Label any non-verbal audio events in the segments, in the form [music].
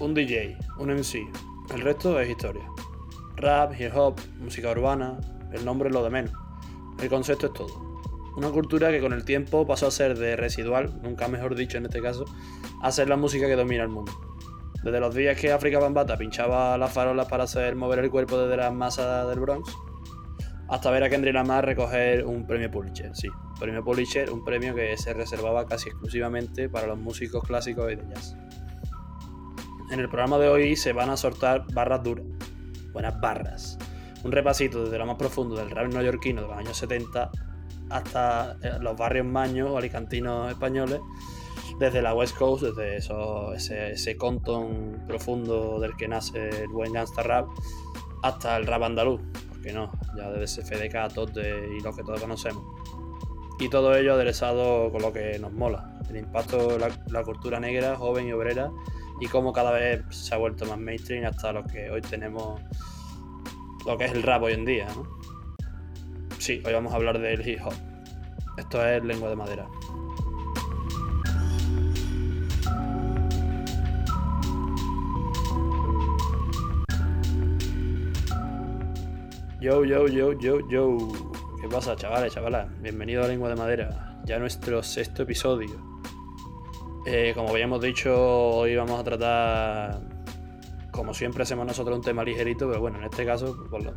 Un DJ, un MC, el resto es historia. Rap, hip hop, música urbana, el nombre lo de menos. El concepto es todo. Una cultura que con el tiempo pasó a ser de residual, nunca mejor dicho en este caso, a ser la música que domina el mundo. Desde los días que África Bambata pinchaba las farolas para hacer mover el cuerpo desde las masas del Bronx, hasta ver a Kendrick Lamar recoger un premio Pulitzer, sí, premio Pulitzer, un premio que se reservaba casi exclusivamente para los músicos clásicos y de jazz. En el programa de hoy se van a soltar barras duras, buenas barras. Un repasito desde lo más profundo del rap neoyorquino de los años 70 hasta eh, los barrios maños o alicantinos españoles, desde la West Coast, desde ese, ese Compton profundo del que nace el buen gangsta rap, hasta el rap andaluz, porque no, ya desde FDK, Tote y lo que todos conocemos. Y todo ello aderezado con lo que nos mola, el impacto de la, la cultura negra, joven y obrera, y cómo cada vez se ha vuelto más mainstream hasta lo que hoy tenemos, lo que es el rap hoy en día. ¿no? Sí, hoy vamos a hablar del hip hop. Esto es lengua de madera. Yo, yo, yo, yo, yo. ¿Qué pasa, chavales, chavalas? Bienvenido a Lengua de Madera, ya nuestro sexto episodio. Eh, como habíamos dicho, hoy vamos a tratar, como siempre hacemos nosotros, un tema ligerito, pero bueno, en este caso, lo,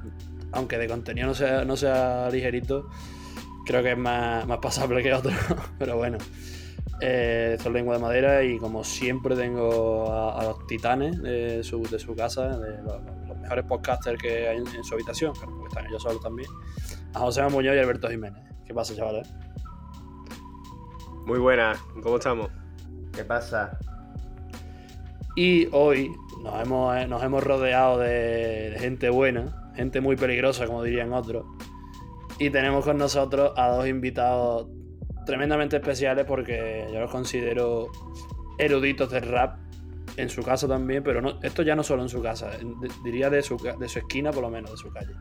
aunque de contenido no sea, no sea ligerito, creo que es más, más pasable que otro. [laughs] pero bueno, eh, esto es lengua de madera y como siempre tengo a, a los titanes de su, de su casa, de los, los, mejores podcasters que hay en, en su habitación, porque están ellos solos también, a José Muñoz y Alberto Jiménez. ¿Qué pasa, chavales? Muy buenas, ¿cómo estamos? ¿Qué pasa? Y hoy nos hemos, nos hemos rodeado de, de, gente buena, gente muy peligrosa, como dirían otros. Y tenemos con nosotros a dos invitados tremendamente especiales porque yo los considero eruditos del rap, en su casa también, pero no, esto ya no solo en su casa, diría de su, de su esquina por lo menos, de su calle.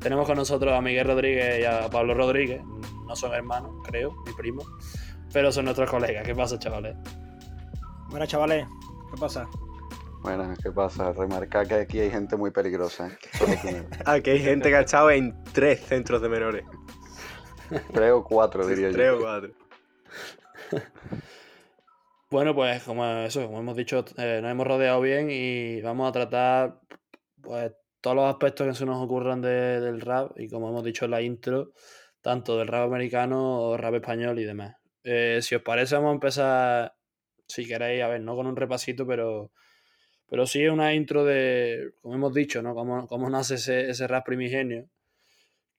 Tenemos con nosotros a Miguel Rodríguez y a Pablo Rodríguez, no son hermanos, creo, ni primos, pero son nuestros colegas. ¿Qué pasa, chavales? Buenas, chavales. ¿Qué pasa? Bueno, ¿qué pasa? Remarcar que aquí hay gente muy peligrosa. ¿eh? aquí [laughs] hay gente que ha estado en tres centros de menores. Tres o cuatro, diría tres yo. Tres o cuatro. [laughs] bueno, pues como eso, como hemos dicho, eh, nos hemos rodeado bien y vamos a tratar pues todos los aspectos que se nos ocurran de, del rap y como hemos dicho en la intro, tanto del rap americano o rap español y demás. Eh, si os parece, vamos a empezar, si queréis, a ver, no con un repasito, pero, pero sí una intro de, como hemos dicho, ¿no? Cómo, cómo nace ese, ese, rap primigenio,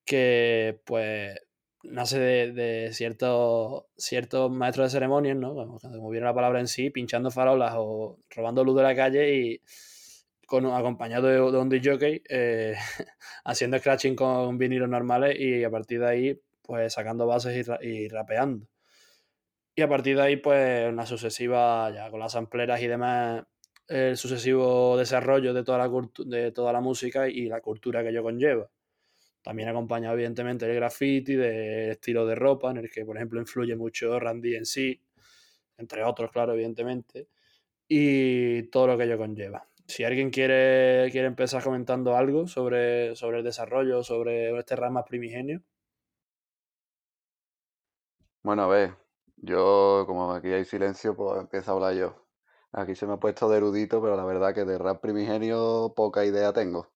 que pues nace de, de ciertos, ciertos maestros de ceremonias, ¿no? Como, como viene la palabra en sí, pinchando farolas o robando luz de la calle y con, acompañado de, de un DJ, eh, [laughs] haciendo scratching con vinilos normales y a partir de ahí, pues sacando bases y, y rapeando. Y a partir de ahí, pues, una sucesiva, ya con las sampleras y demás, el sucesivo desarrollo de toda la, de toda la música y la cultura que ello conlleva. También acompañado, evidentemente, del graffiti, del estilo de ropa, en el que, por ejemplo, influye mucho Randy en sí, entre otros, claro, evidentemente, y todo lo que ello conlleva. Si alguien quiere, quiere empezar comentando algo sobre, sobre el desarrollo, sobre este rama primigenio. Bueno, a ver, yo, como aquí hay silencio, pues empiezo a hablar yo. Aquí se me ha puesto de erudito, pero la verdad que de rap primigenio poca idea tengo.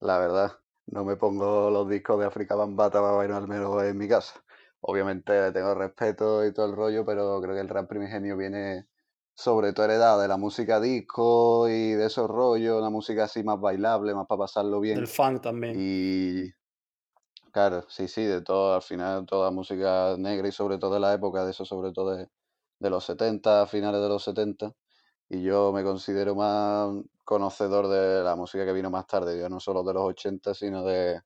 La verdad, no me pongo los discos de África Bambata para bailar al menos en mi casa. Obviamente tengo respeto y todo el rollo, pero creo que el rap primigenio viene sobre todo heredado de la música disco y de esos rollos, una música así más bailable, más para pasarlo bien. Del funk también. Y Claro, sí, sí, de todo, al final toda música negra y sobre todo de la época, de eso sobre todo de, de, los 70, finales de los 70, y yo me considero más conocedor de la música que vino más tarde, ya no solo de los 80, sino de,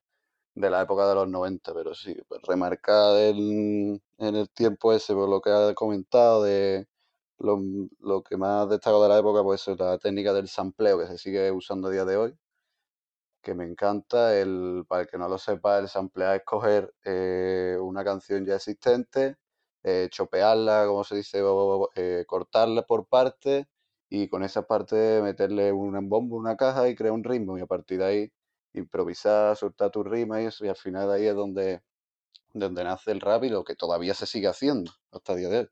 de la época de los 90, pero sí, pues remarcar en, el tiempo ese, por lo que ha comentado, de, lo, lo que más destaco de la época pues es la técnica del sampleo que se sigue usando a día de hoy, que me encanta. El, para el que no lo sepa, el samplear es coger eh, una canción ya existente, eh, chopearla, como se dice, eh, cortarla por partes y con esa parte meterle un bombo, una caja y crear un ritmo y a partir de ahí improvisar, soltar tu rima y eso y al final ahí es donde, donde nace el rap y lo que todavía se sigue haciendo hasta el día de hoy.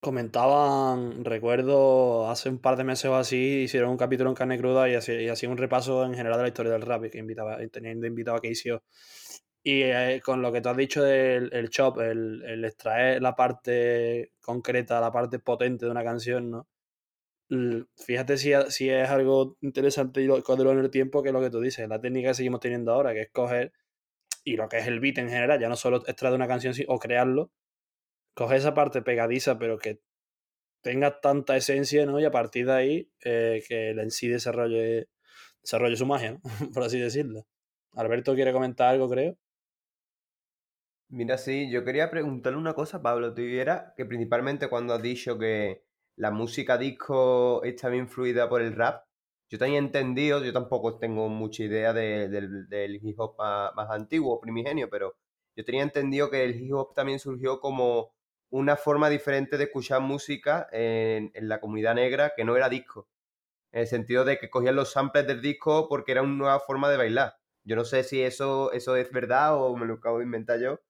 Comentaban, recuerdo, hace un par de meses o así, hicieron un capítulo en carne cruda y hacían un repaso en general de la historia del rap, que invitaba, teniendo invitado a Keisio. Y eh, con lo que tú has dicho del el chop, el, el, extraer la parte concreta, la parte potente de una canción, ¿no? Fíjate si, si es algo interesante y lo, en el tiempo que lo que tú dices, la técnica que seguimos teniendo ahora, que es coger, y lo que es el beat en general, ya no solo extraer una canción o crearlo, coge esa parte pegadiza, pero que tenga tanta esencia, ¿no? Y a partir de ahí, eh, que el en sí desarrolle, desarrolle su magia, [laughs] por así decirlo. Alberto quiere comentar algo, creo. Mira, sí, yo quería preguntarle una cosa, Pablo, tú era que principalmente cuando has dicho que la música disco está bien influida por el rap, yo tenía entendido, yo tampoco tengo mucha idea del hip hop más, más antiguo, primigenio, pero yo tenía entendido que el hip hop también surgió como una forma diferente de escuchar música en, la comunidad negra que no era disco. En el sentido de que cogían los samples del disco porque era una nueva forma de bailar. Yo no sé si eso, eso es verdad o me lo acabo de inventar yo.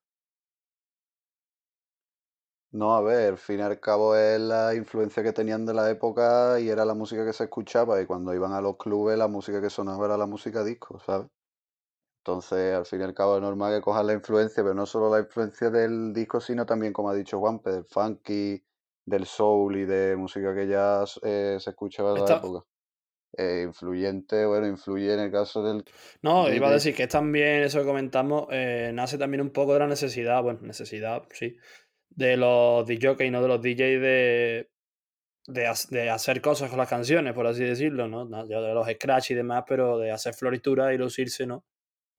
No, a ver, al fin y al cabo es la influencia que tenían de la época y era la música que se escuchaba y cuando iban a los clubes la música que sonaba era la música disco, ¿sabes? Entonces, al fin y al cabo es normal que cojas la influencia, pero no solo la influencia del disco, sino también, como ha dicho Juanpe, del funky, del soul y de música que ya eh, se escuchaba en la época. Eh, influyente, bueno, influye en el caso del... No, iba a decir que es también, eso que comentamos, eh, nace también un poco de la necesidad, bueno, necesidad, sí, de los DJs no de los DJs de, de, hacer cosas con las canciones, por así decirlo, ¿no? De los scratch y demás, pero de hacer floritura y lucirse, ¿no?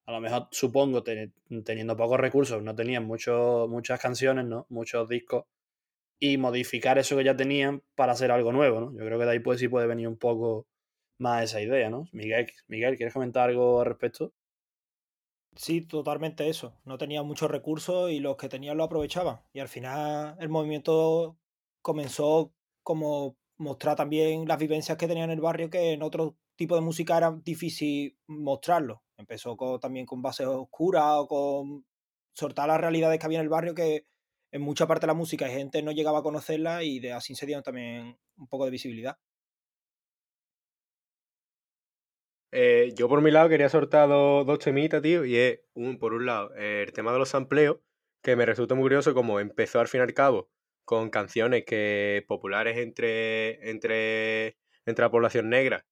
a lo mejor supongo teniendo pocos recursos, no tenían muchas canciones, ¿no? Muchos discos, y modificar eso que ya tenían para hacer algo nuevo, ¿no? Yo creo que de ahí pues sí puede venir un poco más esa idea, ¿no? Miguel, Miguel ¿quieres comentar algo al respecto? Sí, totalmente eso. No tenían muchos recursos y los que tenían lo aprovechaban. Y al final el movimiento comenzó como mostrar también las vivencias que tenían en el barrio que en otro tipo de música era difícil mostrarlo. Empezó también con bases oscuras o con soltar las realidades que había en el barrio que en mucha parte de la música gente no llegaba a conocerla y de así se dieron también un poco de visibilidad. Eh, yo por mi lado quería soltar dos, temitas, tío, y es, un, por un lado, el tema de los sampleos, que me resulta muy curioso como empezó al fin y al cabo con canciones que populares entre, entre, entre la población negra,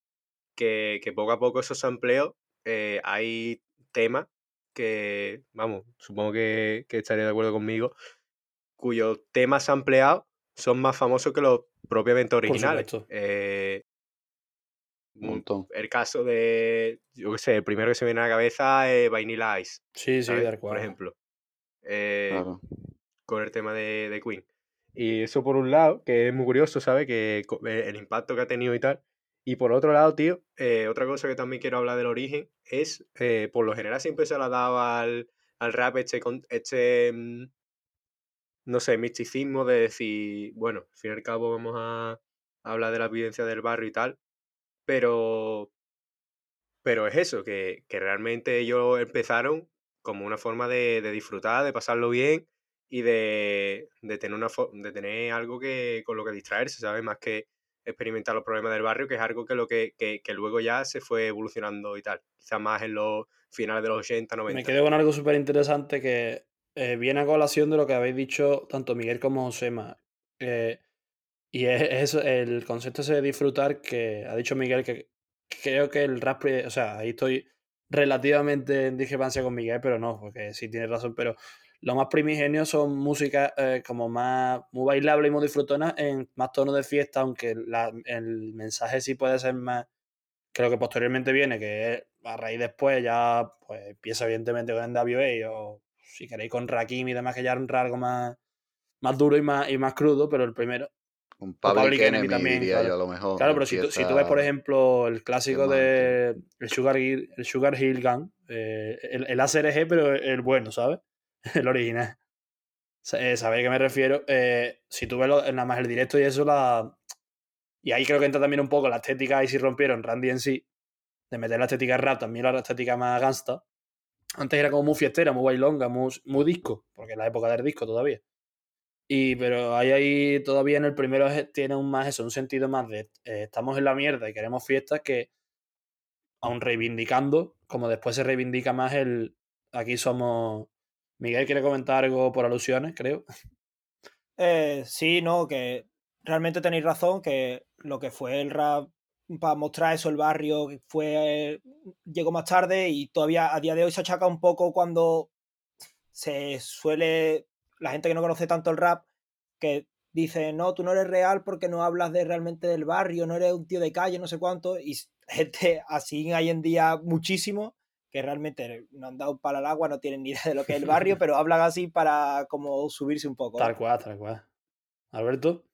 que, que poco a poco esos sampleos eh, hay temas que, vamos, supongo que, que estaría de acuerdo conmigo, cuyos temas ampliados son más famosos que los propiamente originales. Eh, un montón. El caso de, yo qué sé, el primero que se me viene a la cabeza es Vanilla Ice. Sí, sí, de Por ejemplo. Eh, con el tema de, de, Queen. Y eso por un lado, que es muy curioso, ¿sabes? Que el impacto que ha tenido y tal. Y por otro lado, tío, eh, otra cosa que también quiero hablar del origen es, eh, por lo general siempre se la daba al, al rap este, este, mm, no sé, misticismo de decir, bueno, al fin y al cabo vamos a hablar de la vivencia del barrio y tal, pero, pero es eso, que, que realmente ellos empezaron como una forma de, de disfrutar, de pasarlo bien y de, de, tener una, de tener algo que, con lo que distraerse, ¿sabes? Más que experimentar los problemas del barrio, que es algo que, lo que, que, luego ya se fue evolucionando y tal. Quizás más en los finales de los 80, 90. Me quedé con algo súper interesante que eh, viene a colación de lo que habéis dicho tanto Miguel como Josema. Eh, y es, eso, el concepto ese de disfrutar que ha dicho Miguel que creo que el rap, o sea, ahí estoy relativamente en discrepancia con Miguel, pero no, porque sí tiene razón, pero lo más primigenio son músicas eh, como más muy bailables y muy disfrutonas en más tono de fiesta, aunque el mensaje sí puede ser más creo que posteriormente viene, que a raíz después ya pues empieza evidentemente con NWA o si queréis con Rakim y demás, que ya es un algo más, más duro y más, y más crudo, pero el primero Un Public, Enemy, también, diría claro. yo a lo mejor. Claro, pero si tú, si tú, ves, por ejemplo, el clásico de el Sugar, Hill, el Sugar Hill Gun, eh, el, el ACRG, pero el bueno, ¿sabes? [laughs] El original. Eh, ¿Sabéis a qué me refiero? Eh, si tú ves lo, nada más el directo y eso, la. Y ahí creo que entra también un poco la estética y si rompieron Randy en sí, de meter la estética rap, también la estética más gangsta. Antes era como muy fiestera, muy bailonga, muy, muy disco, porque es la época del disco todavía. Y pero ahí, ahí todavía en el primero tiene un más eso, un sentido más de eh, estamos en la mierda y queremos fiestas que aún reivindicando, como después se reivindica más el aquí somos Miguel quiere comentar algo por alusiones, creo. Eh, sí, no, que realmente tenéis razón, que lo que fue el rap para mostrar eso, el barrio, fue llegó más tarde y todavía a día de hoy se achaca un poco cuando se suele, la gente que no conoce tanto el rap, que dice, no, tú no eres real porque no hablas de realmente del barrio, no eres un tío de calle, no sé cuánto, y [laughs] gente así hay en día muchísimo, que realmente no han dado para el agua, no tienen ni idea de lo que es el barrio, [laughs] pero hablan así para como subirse un poco. Tal cual, tal cual. Alberto.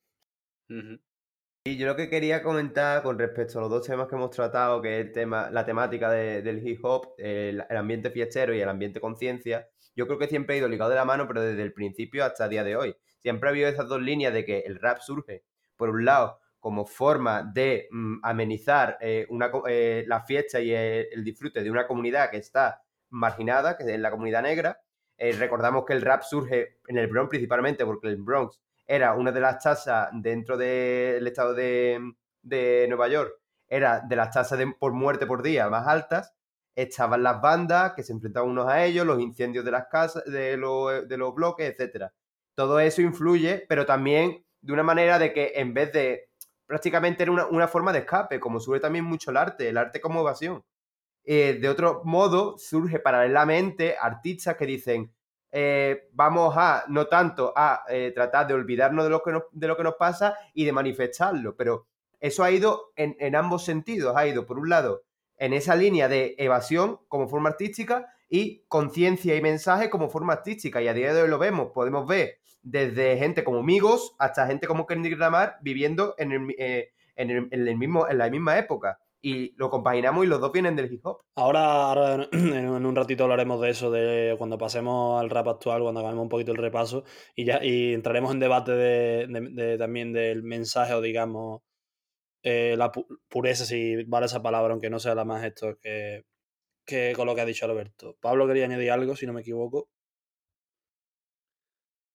Y yo lo que quería comentar con respecto a los dos temas que hemos tratado, que es el tema, la temática del hip hop, el, el, ambiente fiestero y el ambiente conciencia, yo creo que siempre ha ido ligado de la mano, pero desde el principio hasta el día de hoy. Siempre ha habido esas dos líneas de que el rap surge, por un lado, como forma de mm, amenizar eh, eh, la fiesta y el, el, disfrute de una comunidad que está marginada, que es la comunidad negra. Eh, recordamos que el rap surge en el Bronx principalmente porque el Bronx era una de las tasas dentro del estado de, de, Nueva York, era de las tasas de, por muerte por día más altas. Estaban las bandas que se enfrentaban unos a ellos, los incendios de las casas, de, lo, de los bloques, etcétera. Todo eso influye, pero también de una manera de que en vez de prácticamente era una, una, forma de escape, como surge también mucho el arte, el arte como evasión. Eh, de otro modo, surge paralelamente artistas que dicen, eh, vamos a, no tanto a eh, tratar de olvidarnos de lo, que nos, de lo que nos pasa y de manifestarlo, pero eso ha ido en, en ambos sentidos, ha ido por un lado en esa línea de evasión como forma artística y conciencia y mensaje como forma artística, y a día de hoy lo vemos, podemos ver desde gente como Migos hasta gente como Kendrick Lamar viviendo en, el, eh, en, el, en, el, mismo, en la misma época. Y lo compaginamos y los dos vienen del hip hop. Ahora, ahora [clears throat] en un ratito hablaremos de eso, de cuando pasemos al rap actual, cuando hagamos un poquito el repaso, y ya y entraremos en debate de, de, también del mensaje o digamos eh, la pu pureza, si vale esa palabra, aunque no sea la más esto que, que con lo que ha dicho Alberto. Pablo quería añadir algo, si no me equivoco.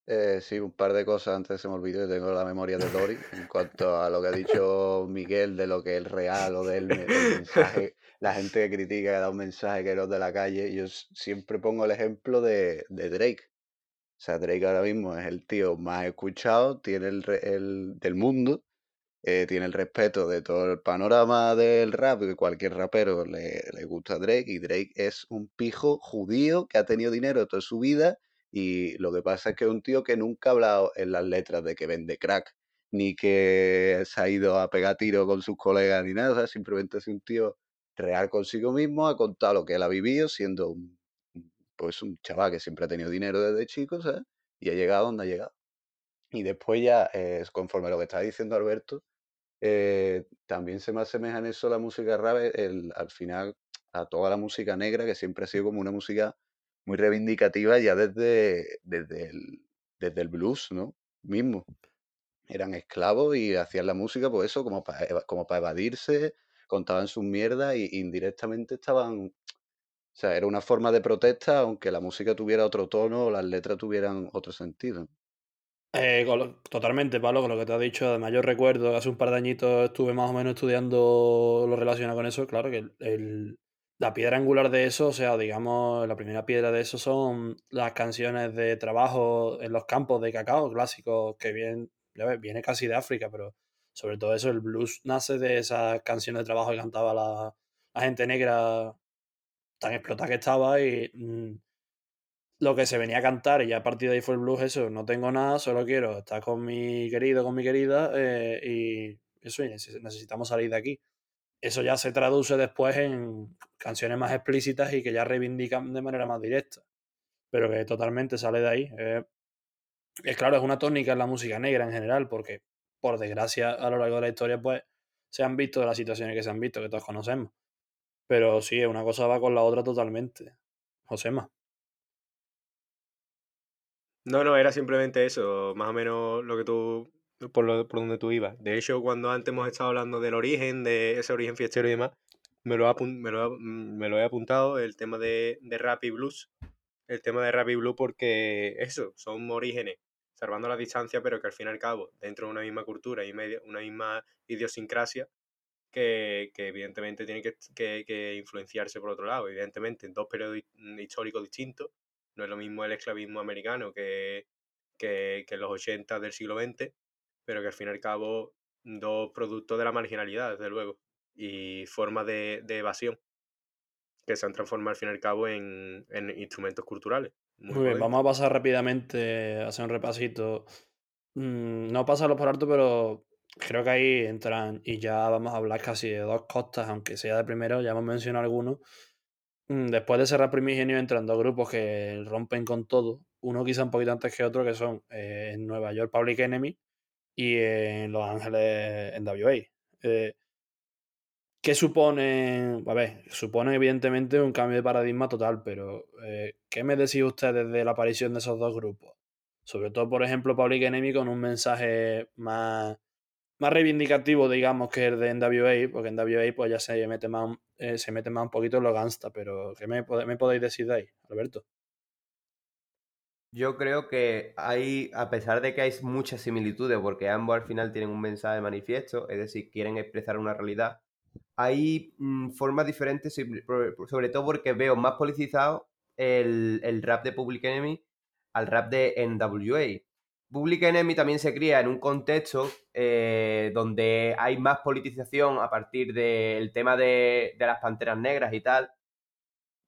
Eh, sí, un par de cosas antes se me olvidó, tengo la memoria de Dory, en cuanto a lo que ha dicho Miguel de lo que es real o del, del mensaje, la gente que critica que da un mensaje que no de la calle, yo siempre pongo el ejemplo de, de Drake. O sea, Drake ahora mismo es el tío más escuchado, tiene el, el del mundo, eh, tiene el respeto de todo el panorama del rap, que cualquier rapero le, le gusta Drake, y Drake es un pijo judío que ha tenido dinero toda su vida y lo que pasa es que es un tío que nunca ha hablado en las letras de que vende crack, ni que se ha ido a pegar tiro con sus colegas, ni nada. O sea, simplemente es un tío real consigo mismo, ha contado lo que él ha vivido, siendo un, pues un chaval que siempre ha tenido dinero desde chico, ¿sabes? Y ha llegado donde ha llegado. Y después ya, eh, conforme a lo que estaba diciendo Alberto, eh, también se me asemeja en eso la música rap, el, al final, a toda la música negra, que siempre ha sido como una música muy reivindicativa ya desde, desde, el, desde el blues, ¿no? Mismo. Eran esclavos y hacían la música, pues eso, como para como para evadirse, contaban sus mierdas y indirectamente estaban... O sea, era una forma de protesta, aunque la música tuviera otro tono o las letras tuvieran otro sentido. Eh, totalmente, Pablo, con lo que te has dicho. Además, yo recuerdo hace un par de añitos estuve más o menos estudiando lo relacionado con eso. Claro que el, el, la piedra angular de eso, o sea, digamos, la primera piedra de eso son las canciones de trabajo en los campos de cacao clásicos que vienen, viene casi de África, pero sobre todo eso, el blues nace de esas canciones de trabajo que cantaba la, la gente negra tan explotada que estaba y mmm, lo que se venía a cantar y ya a partir de ahí fue el blues eso, no tengo nada, solo quiero estar con mi querido, con mi querida eh, y eso, necesitamos salir de aquí eso ya se traduce después en canciones más explícitas y que ya reivindican de manera más directa. Pero que totalmente sale de ahí. Es claro, es una tónica en la música negra en general, porque por desgracia, a lo largo de la historia, pues se han visto las situaciones que se han visto, que todos conocemos. Pero sí, una cosa va con la otra totalmente. Josema. No, no, era simplemente eso, más o menos lo que tú, por, lo, por donde tú ibas. De hecho, cuando antes hemos estado hablando del origen, de ese origen fiestero y demás, me lo, me lo, mm, me lo he apuntado, el tema de, de rap y blues. El tema de rap y blues porque eso, son orígenes, salvando la distancia, pero que al fin y al cabo, dentro de una misma cultura y medio, una misma idiosincrasia, que, que evidentemente tiene que, que, que, influenciarse por otro lado. Evidentemente, en dos periodos históricos distintos, no es lo mismo el esclavismo americano que, que, que los 80 del siglo XX, pero que al fin y al cabo dos productos de la marginalidad, desde luego, y formas de, de evasión que se han transformado al fin y al cabo en, en instrumentos culturales. Muy, Muy bien, vamos a pasar rápidamente a hacer un repasito. Mm, no pasarlo por alto, pero creo que ahí entran y ya vamos a hablar casi de dos costas, aunque sea de primero, ya hemos mencionado algunos. Mm, después de cerrar Primigenio entran dos grupos que rompen con todo. Uno quizá un poquito antes que otro, que son eh, en Nueva York Public Enemy y en Los Ángeles en WA. Eh, ¿Qué supone? A ver, supone evidentemente un cambio de paradigma total, pero eh, ¿qué me decís ustedes de la aparición de esos dos grupos? Sobre todo, por ejemplo, Public Enemy con un mensaje más más reivindicativo, digamos, que el de NWA, porque NWA pues ya se mete más, eh, se mete más un poquito en lo gangsta, pero ¿qué me, me podéis decir de ahí, Alberto? Yo creo que hay, a pesar de que hay muchas similitudes, porque ambos al final tienen un mensaje manifiesto, es decir, quieren expresar una realidad, hay mm, formas diferentes, sobre todo porque veo más politizado el, el rap de Public Enemy al rap de NWA. Public Enemy también se cría en un contexto eh, donde hay más politización a partir del tema de, las panteras negras y tal.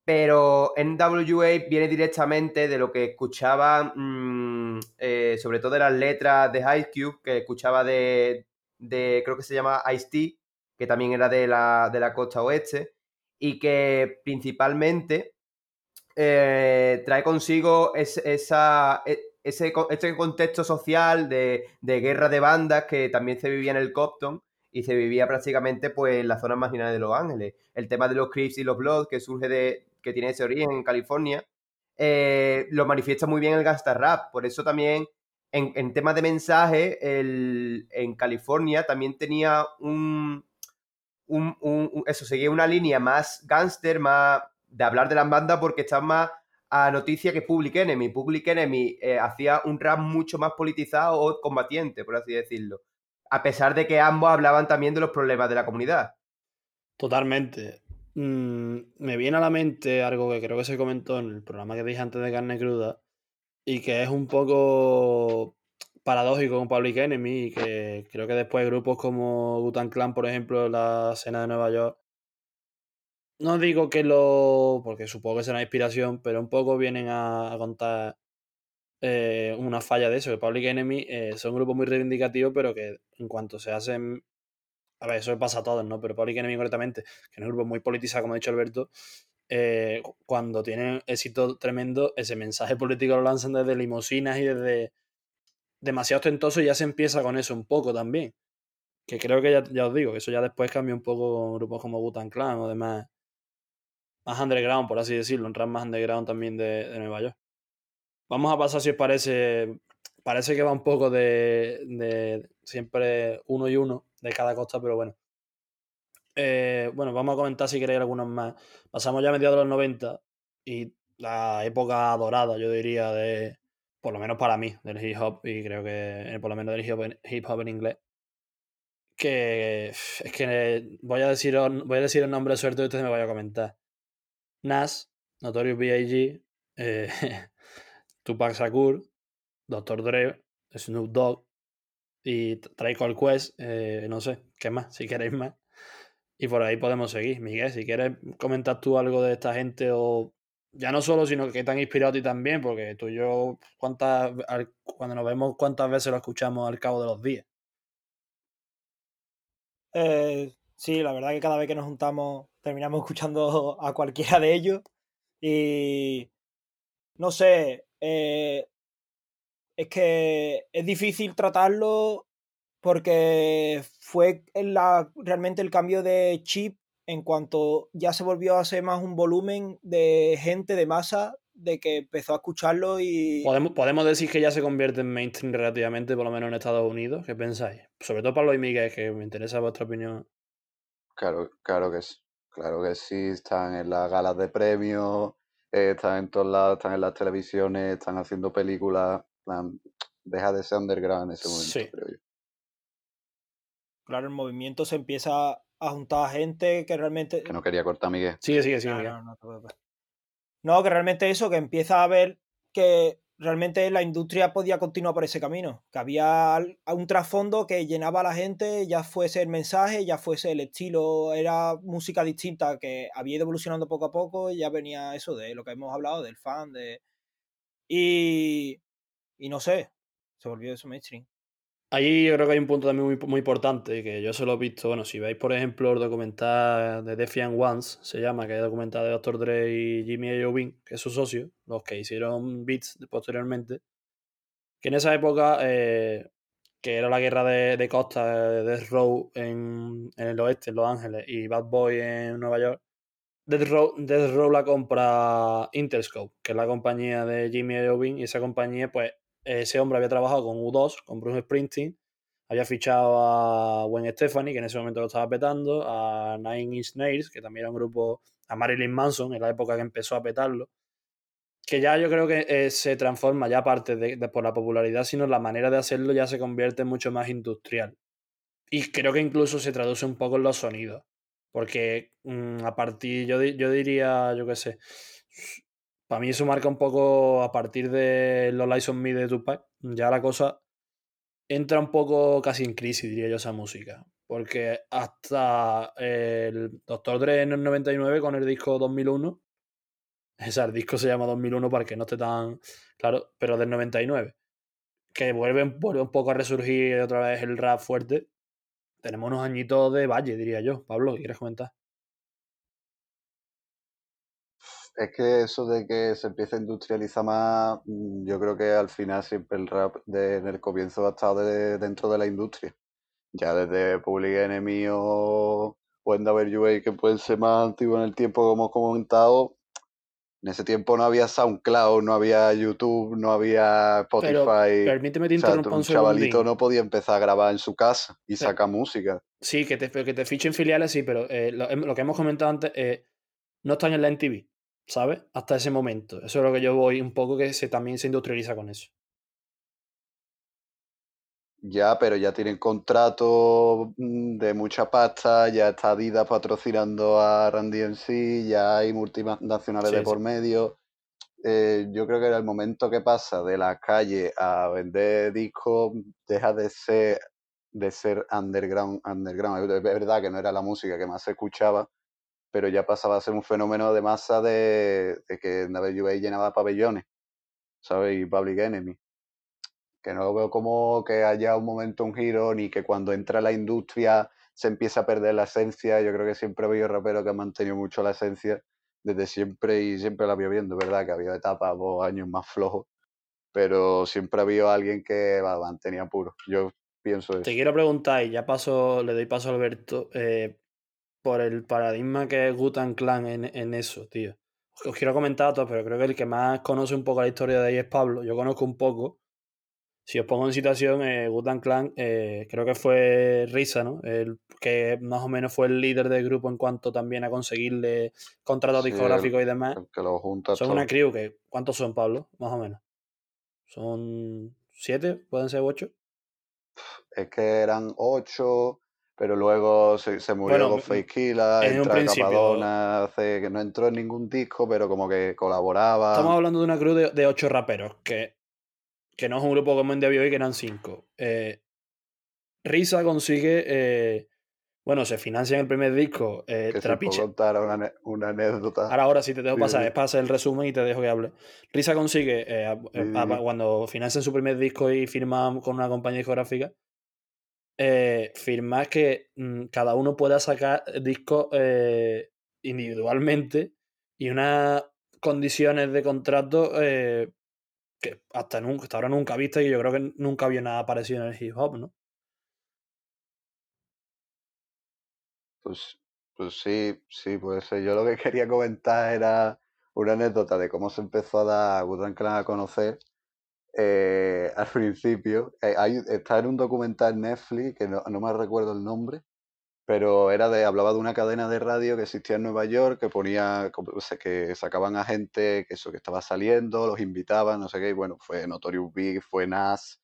Pero NWA viene directamente de lo que escuchaba, mm, eh, sobre todo de las letras de High Cube, que escuchaba de, creo que se llama Ice-T, que también era de la, de la costa oeste, y que principalmente eh, trae consigo esa, e, ese, este contexto social de, guerra de bandas que también se vivía en el Copton y se vivía prácticamente pues en las zonas marginales de Los Ángeles. El tema de los Crips y los Bloods, que surge de, que tiene ese origen en California, eh, lo manifiesta muy bien el gangsta rap. Por eso también, en, temas de mensaje, el, en California también tenía un, eso, seguía una línea más gangster, más de hablar de las bandas porque está más a noticia que Public Enemy. Public Enemy eh, hacía un rap mucho más politizado o combatiente, por así decirlo. A pesar de que ambos hablaban también de los problemas de la comunidad. Totalmente. Mm, me viene a la mente algo que creo que se comentó en el programa que dije antes de Carne Cruda y que es un poco paradójico con Public Enemy y que creo que después grupos como Gutan Clan, por ejemplo, la escena de Nueva York, no digo que lo. porque supongo que será inspiración, pero un poco vienen a, contar eh, una falla de eso, que Public Enemy eh, son grupos muy reivindicativos, pero que en cuanto se hacen. A ver, eso pasa a todos, ¿no? Pero Public Enemy concretamente, que es un grupo muy politizado, como ha dicho Alberto, eh, cuando tienen éxito tremendo, ese mensaje político lo lanzan desde limosinas y desde demasiado ostentoso y ya se empieza con eso un poco también. Que creo que ya, ya os digo, eso ya después cambia un poco con grupos como Butan Clan o demás más underground, por así decirlo, un rap más underground también de, Nueva York. Vamos a pasar, si os parece, parece que va un poco de, siempre uno y uno de cada costa, pero bueno. Eh, bueno, vamos a comentar si queréis algunos más. Pasamos ya a mediados de los 90 y la época dorada, yo diría, de, por lo menos para mí, del hip hop y creo que por lo menos del hip hop en, inglés. Que es que voy a decir, voy a decir el nombre de suerte y ustedes me vayan a comentar. Nas, Notorious B.I.G., eh, [laughs] Tupac Shakur, Dr. Dre, Snoop Dogg y Trical Quest, eh, no sé, ¿qué más? Si queréis más. Y por ahí podemos seguir. Miguel, si quieres comentar tú algo de esta gente o ya no solo, sino que te han inspirado a ti también, porque tú y yo, cuántas, cuando nos vemos, cuántas veces lo escuchamos al cabo de los días. Eh, sí, la verdad que cada vez que nos juntamos terminamos [laughs] escuchando a cualquiera de ellos. Y no sé, eh, es que es difícil tratarlo porque fue la, realmente el cambio de chip en cuanto ya se volvió a hacer más un volumen de gente, de masa, de que empezó a escucharlo y... Podemos, podemos decir que ya se convierte en mainstream relativamente, por lo menos en Estados Unidos. ¿Qué pensáis? Sobre todo Pablo y Miguel, que me interesa vuestra opinión. Claro, claro que sí. Claro que sí, están en las galas de premios, eh, están en todos lados, están en las televisiones, están haciendo películas. Deja de ser underground en ese momento, creo yo. Claro, el movimiento se empieza a juntar gente que realmente. Que no quería cortar Miguel. Sigue, sigue, sigue. no, que realmente eso, que empieza a ver que realmente la industria podía continuar por ese camino, que había un trasfondo que llenaba a la gente, ya fuese el mensaje, ya fuese el estilo, era música distinta que había ido evolucionando poco a poco, y ya venía eso de lo que hemos hablado, del fan, de... Y, y no sé, se volvió eso mainstream. Ahí yo creo que hay un punto también muy, muy importante, que yo se lo he visto, bueno, si veis por ejemplo el documental de Defiant Ones, se llama, que es documental de Dr. Dre y Jimmy Iovine, que es su socio, los que hicieron beats posteriormente, que en esa época, eh, que era la guerra de, de costa de Death Row en, en, el oeste, en Los Ángeles, y Bad Boy en Nueva York, Death Row, Death Row la compra Interscope, que es la compañía de Jimmy Iovine, y esa compañía pues ese hombre había trabajado con U2, con Bruce Springsteen, había fichado a Gwen Stephanie, que en ese momento lo estaba petando, a Nine Inch Nails, que también era un grupo, a Marilyn Manson, en la época que empezó a petarlo, que ya yo creo que eh, se transforma, ya aparte de, por la popularidad, sino la manera de hacerlo ya se convierte mucho más industrial. Y creo que incluso se traduce un poco en los sonidos, porque mm, a partir, yo, yo diría, yo qué sé, para mí eso marca un poco a partir de los Lights on Me de Tupac. Ya la cosa entra un poco casi en crisis, diría yo, esa música. Porque hasta el Doctor Dre en el 99 con el disco 2001, o el disco se llama 2001 para que no esté tan claro, pero del 99, que vuelve, un poco a resurgir otra vez el rap fuerte. Tenemos unos añitos de valle, diría yo. Pablo, ¿quieres comentar? Es que eso de que se empiece a industrializar más, mm, yo creo que al final siempre el rap en el comienzo ha estado dentro de la industria. Ya desde Public Enemy o, o NWA, que pueden ser más antiguos en el tiempo, como hemos comentado, en ese tiempo no había SoundCloud, no había YouTube, no había Spotify. permíteme te o un chavalito no podía empezar a grabar en su casa y sacar música. Sí, que te, que te fichen filiales, sí, pero eh, lo, que hemos comentado antes, eh, no están en la NTV. ¿Sabes? Hasta ese momento. Eso es lo que yo voy un poco que se, también se industrializa con eso. Ya, pero ya tienen contrato mm, de mucha pasta, ya está Adidas patrocinando a Randy en sí, ya hay multinacionales de por medio. Eh, yo creo que en el momento que pasa de la calle a vender discos, deja de ser de ser underground, underground. Es verdad que no era la música que más se escuchaba, pero ya pasaba a ser un fenómeno de masa de, de que NWA llenaba pabellones, ¿sabes? Y Public Enemy. Que no veo como que haya un momento, un giro, ni que cuando entra la industria se empieza a perder la esencia. Yo creo que siempre ha habido raperos que han mantenido mucho la esencia desde siempre y siempre la había viendo, ¿verdad? Que ha habido etapas o años más flojos, pero siempre ha habido alguien que va, mantenía puro. Yo pienso eso. Te quiero preguntar, y ya paso, le doy paso a Alberto, eh, por el paradigma que es Gutan Clan en, en, eso, tío. Os quiero comentar a todos, pero creo que el que más conoce un poco la historia de ahí es Pablo. Yo conozco un poco. Si os pongo en situación, eh, Gutan Clan eh, creo que fue Risa, ¿no? El que más o menos fue el líder del grupo en cuanto también a conseguirle contratos discográficos y demás. que lo junta son una crew que. ¿Cuántos son, Pablo? Más o menos. ¿Son siete? ¿Pueden ser ocho? Es que eran ocho pero luego se, se murió bueno, Killa, entra Capadona, hace, que no entró en ningún disco, pero como que colaboraba. Estamos hablando de una crew de, ocho raperos, que, que no es un grupo como en Debbie y que eran cinco. Eh, Risa consigue, eh, bueno, se financia en el primer disco. Eh, que Trapiche. contar una, una, anécdota. Ahora, ahora sí te dejo pasar, es para hacer el resumen y te dejo que hable. Risa consigue, eh, cuando financian su primer disco y firma con una compañía discográfica, eh, firmar que mm, cada uno pueda sacar discos eh, individualmente y unas condiciones de contrato eh, que hasta, nunca, hasta ahora nunca viste y yo creo que nunca había nada parecido en el hip hop, ¿no? Pues, pues sí, sí, puede ser. Yo lo que quería comentar era una anécdota de cómo se empezó a dar Wu-Tang Clan a conocer eh, al principio. Eh, está en un documental Netflix, que no, me recuerdo el nombre, pero era de, hablaba de una cadena de radio que existía en Nueva York, que ponía, que sacaban a gente que eso que estaba saliendo, los invitaban, no sé qué, y bueno, fue Notorious Big, fue Nas,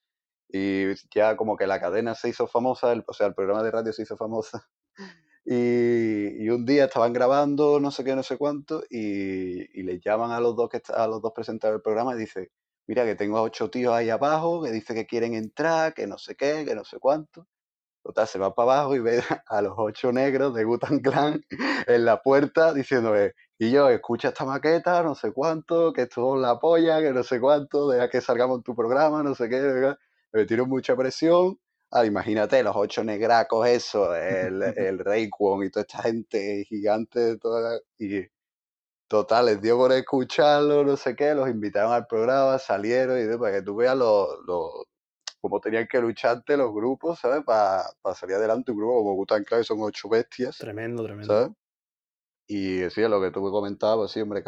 y ya como que la cadena se hizo famosa, o sea, el programa de radio se hizo famosa. [laughs] Y, un día estaban grabando no sé qué, no sé cuánto, y, y le llaman a los dos que a los dos presentadores del programa y dice, mira que tengo a ocho tíos ahí abajo que dice que quieren entrar, que no sé qué, que no sé cuánto. Total, se va para abajo y ve [laughs] a los ocho negros de Gutan Clan [laughs] en la puerta diciéndole, y yo, escucha esta maqueta, no sé cuánto, que esto es la polla, que no sé cuánto, deja que salgamos en tu programa, no sé qué, me tiró mucha presión. Ah, imagínate, los ocho negracos, eso, el, el Kwon y toda esta gente gigante, toda, y Total, les dio por escucharlo, no sé qué, los invitaron al programa, salieron y para que tú veas los, cómo tenían que lucharte los grupos, ¿sabes? Para, salir adelante un grupo como Gutan Clan, son ocho bestias. Tremendo, tremendo. ¿sabes? Y sí, lo que tú me comentabas, sí, hombre,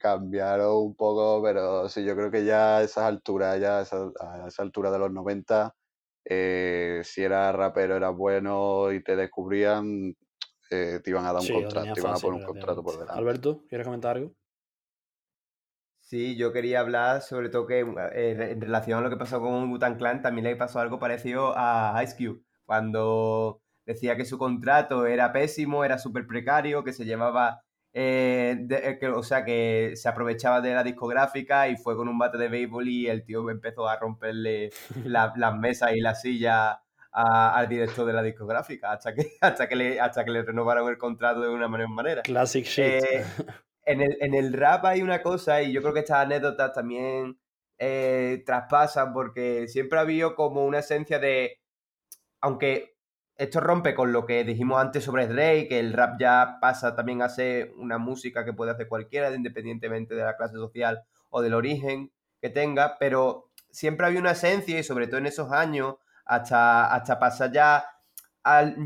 cambiaron un poco, pero sí, yo creo que ya a esas alturas, ya a esa, altura de los 90, eh, si eras rapero, eras bueno y te descubrían, eh, te iban a dar un contrato, te iban a poner un contrato por delante. Alberto, ¿quieres comentar algo? Sí, yo quería hablar sobre todo que eh, en relación a lo que pasó con Butan Clan, también le pasó algo parecido a Ice Cube, cuando decía que su contrato era pésimo, era súper precario, que se llevaba, eh, que, o sea, que se aprovechaba de la discográfica y fue con un bate de béisbol y el tío empezó a romperle [laughs] las mesas y la silla al director de la discográfica hasta que, [laughs] hasta que, le, hasta que le renovaron el contrato de una manera. Classic shit. Eh, en, el, en el rap hay una cosa, y yo creo que estas anécdotas también eh, traspasan, porque siempre ha habido como una esencia de. Aunque esto rompe con lo que dijimos antes sobre Drake, que el rap ya pasa también a ser una música que puede hacer cualquiera, independientemente de la clase social o del origen que tenga, pero siempre había una esencia, y sobre todo en esos años, hasta, hasta pasar ya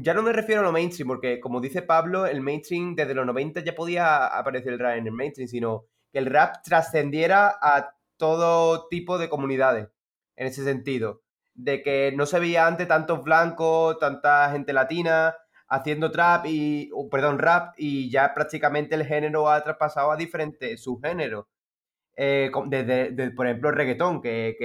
ya no me refiero a lo mainstream, porque como dice Pablo, el mainstream desde los 90 ya podía aparecer el rap en el mainstream, sino que el rap trascendiera a todo tipo de comunidades, en ese sentido. De que no se veía antes tantos blancos, tanta gente latina haciendo trap y, perdón, rap, y ya prácticamente el género ha traspasado a diferentes subgéneros. Eh, desde, por ejemplo, el reggaetón, que,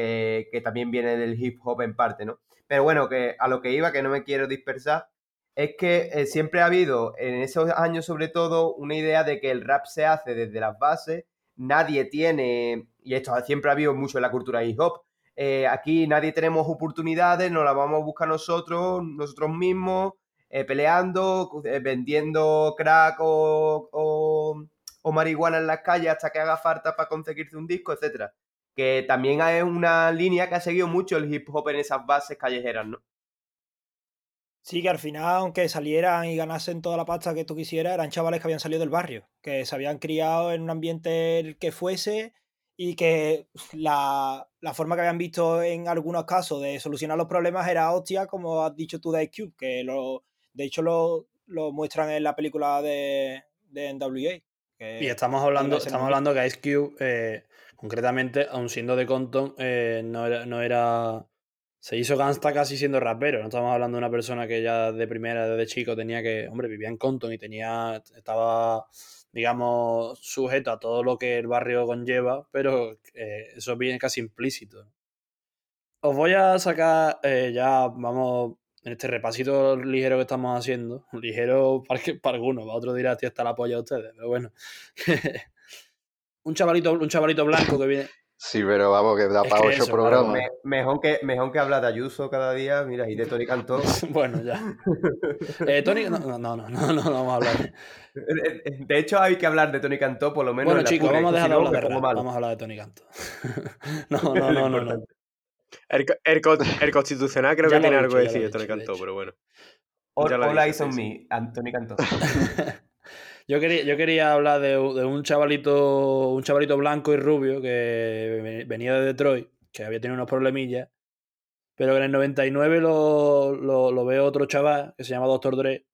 que también viene del hip hop en parte, ¿no? Pero bueno, que a lo que iba, que no me quiero dispersar, es que eh, siempre ha habido, en esos años sobre todo, una idea de que el rap se hace desde las bases, nadie tiene, y esto siempre ha habido mucho en la cultura hip hop, eh, aquí nadie tenemos oportunidades, nos las vamos a buscar nosotros, nosotros mismos, eh, peleando, vendiendo crack o, o, marihuana en las calles hasta que haga falta para conseguirse un disco, etcétera que también es una línea que ha seguido mucho el hip hop en esas bases callejeras, ¿no? Sí, que al final, aunque salieran y ganasen toda la pasta que tú quisieras, eran chavales que habían salido del barrio, que se habían criado en un ambiente que fuese y que la, forma que habían visto en algunos casos de solucionar los problemas era hostia, como has dicho tú de Ice Cube, que lo, de hecho lo, muestran en la película de, de NWA. y estamos hablando, estamos hablando que Ice Cube eh, Concretamente, aun siendo de Compton, eh, no, era, no era. Se hizo gangsta casi siendo rapero. No estamos hablando de una persona que ya de primera, desde chico, tenía que. Hombre, vivía en Compton y tenía. Estaba, digamos, sujeto a todo lo que el barrio conlleva, pero eh, eso viene casi implícito. Os voy a sacar eh, ya, vamos, en este repasito ligero que estamos haciendo. [laughs] Ligero para, para algunos, para otros dirá, tío, está la polla a ustedes, pero bueno. [laughs] un chavalito, un chavalito blanco que viene. Sí, pero vamos, que da para ocho programas. mejor, que, mejor que habla de Ayuso cada día, mira, y de Tony Cantó. [laughs] bueno, ya. eh, Tony, no, no, no, no, no, vamos a hablar. [laughs] De hecho, hay que hablar de Tony Cantó, por lo menos. Bueno, chicos, vamos a dejar de hablar de Vamos a hablar de Tony Cantó. [laughs] no, no, no, no. no. El, el, el, Constitucional creo que tiene algo que decir de Tony Cantó, pero bueno. All, eyes on me, Tony Cantó. Yo quería, yo quería hablar de, un chavalito, un chavalito blanco y rubio que venía de Detroit, que había tenido unos problemillas, pero que en el 99 lo, lo, lo ve otro chaval que se llama Doctor Dre,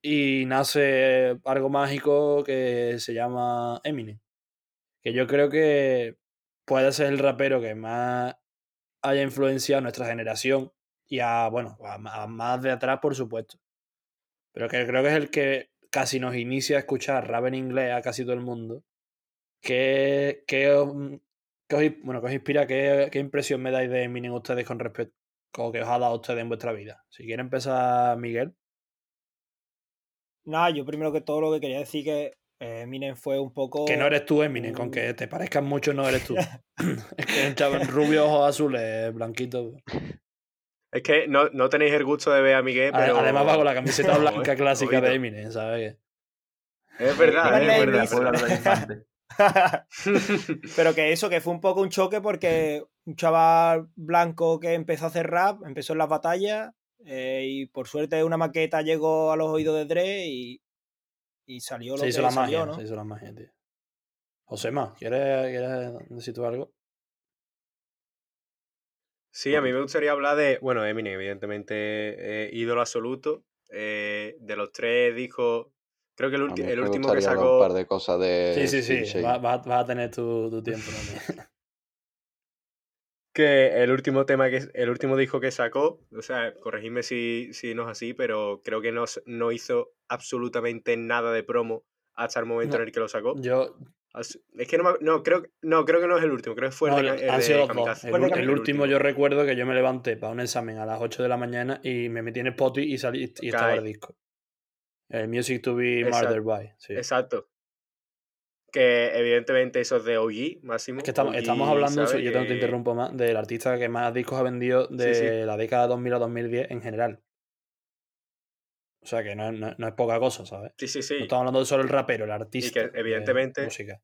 y nace algo mágico que se llama Eminem. Que yo creo que puede ser el rapero que más haya influenciado a nuestra generación y a, bueno, a, más de atrás, por supuesto. Pero que creo que es el que casi nos inicia a escuchar rap en inglés a casi todo el mundo. ¿Qué, qué, os, bueno, os inspira? ¿Qué, ¿Qué, impresión me dais de Eminem ustedes con respecto a que os ha dado a ustedes en vuestra vida? Si quiere empezar, Miguel. Nada, yo primero que todo lo que quería decir que eh, Eminem fue un poco. Que no eres tú, Eminem, con que te parezcan mucho, no eres tú. [laughs] [laughs] es que chaval rubio, ojos azules, blanquito. Es que no, no, tenéis el gusto de ver a Miguel, pero. Además, va con la camiseta [laughs] blanca clásica de Eminem, ¿sabes? Es verdad, es verdad. [laughs] [laughs] pero que eso, que fue un poco un choque porque un chaval blanco que empezó a hacer rap, empezó en las batallas eh, y por suerte una maqueta llegó a los oídos de Dre y, y salió lo se hizo que la salió, magia, ¿no? Se hizo la magia, tío. Josema, ¿quieres, ¿quieres decir tú algo? Sí, a mí me gustaría hablar de, bueno, Eminem, evidentemente, eh, ídolo absoluto. Eh, de los tres discos, creo que el, el último que sacó... Un par de cosas de... Sí, sí, sí, vas va, a tener tu, tu tiempo también. [laughs] [laughs] que el último tema que el último disco que sacó, o sea, corregidme si, si no es así, pero creo que no, no hizo absolutamente nada de promo hasta el momento en el que lo sacó. Yo es que no, no, creo, no, creo que no es el último, creo que fue el, han sido los dos. El, último, yo recuerdo que yo me levanté para un examen a las 8 de la mañana y me metí en Spotify y salí y estaba el disco. El Music to be Murdered by. Sí. Exacto. Que evidentemente eso es de OG, máximo. Es que estamos, estamos hablando, yo te interrumpo más, del artista que más discos ha vendido de la década 2000 a 2010 en general. O sea que no, no, es poca cosa, ¿sabes? Sí, sí, sí. No estamos hablando de solo el rapero, el artista. Y que evidentemente. música.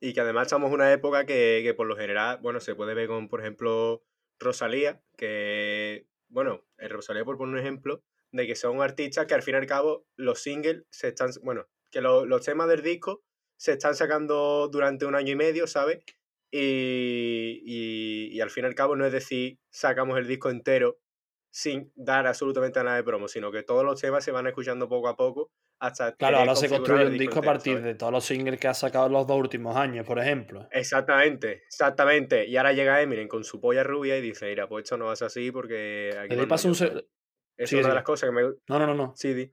Y que además estamos en una época que, que, por lo general, bueno, se puede ver con, por ejemplo, Rosalía, que, bueno, Rosalía por poner un ejemplo, de que son artistas que al fin y al cabo los singles se están, bueno, que los temas del disco se están sacando durante un año y medio, ¿sabes? Y, y, al fin y al cabo no es decir, sacamos el disco entero sin dar absolutamente nada de promo, sino que todos los temas se van escuchando poco a poco hasta Claro, ahora se construye un disco, a partir de todos los singles que ha sacado en los dos últimos años, por ejemplo. Exactamente, exactamente. Y ahora llega Eminem con su polla rubia y dice, mira, pues esto no va a ser así porque aquí... Le pasa un... Es una de las cosas que me... No, no, no, no. Sí, di.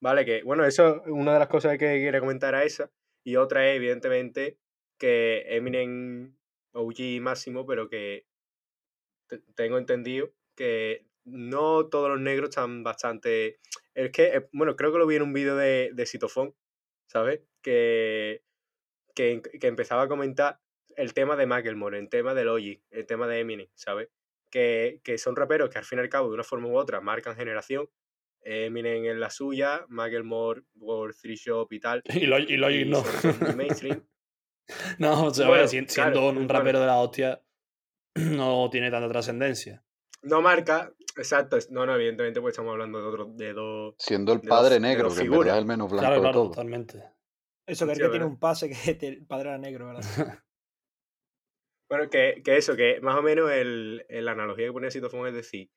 Vale, que bueno, eso una de las cosas que quiere comentar a esa. Y otra es, evidentemente, que Eminem OG máximo, pero que tengo entendido que no todos los negros están bastante. Es que, eh, bueno, creo que lo vi en un vídeo de, de Citofón, ¿sabes? Que, que, que, empezaba a comentar el tema de Macklemore, el tema de Logic, el tema de Eminem, ¿sabes? Que, que son raperos que al fin y al cabo, de una forma u otra, marcan generación Eminem en la suya, Macklemore por Three Shop y tal. [laughs] Y, lo, y Logic no. mainstream. [laughs] no, o sea, siendo un rapero de la hostia, [clears throat] no tiene tanta trascendencia. No marca, exacto, no, no, evidentemente pues estamos hablando de otro, de dos. Siendo el padre negro, que es el menos blanco claro, claro, de todo. totalmente. Eso que, que tiene un pase que el padre era negro, ¿verdad? [laughs] bueno, que, que, eso, que más o menos el, la analogía que pone Citofón es decir,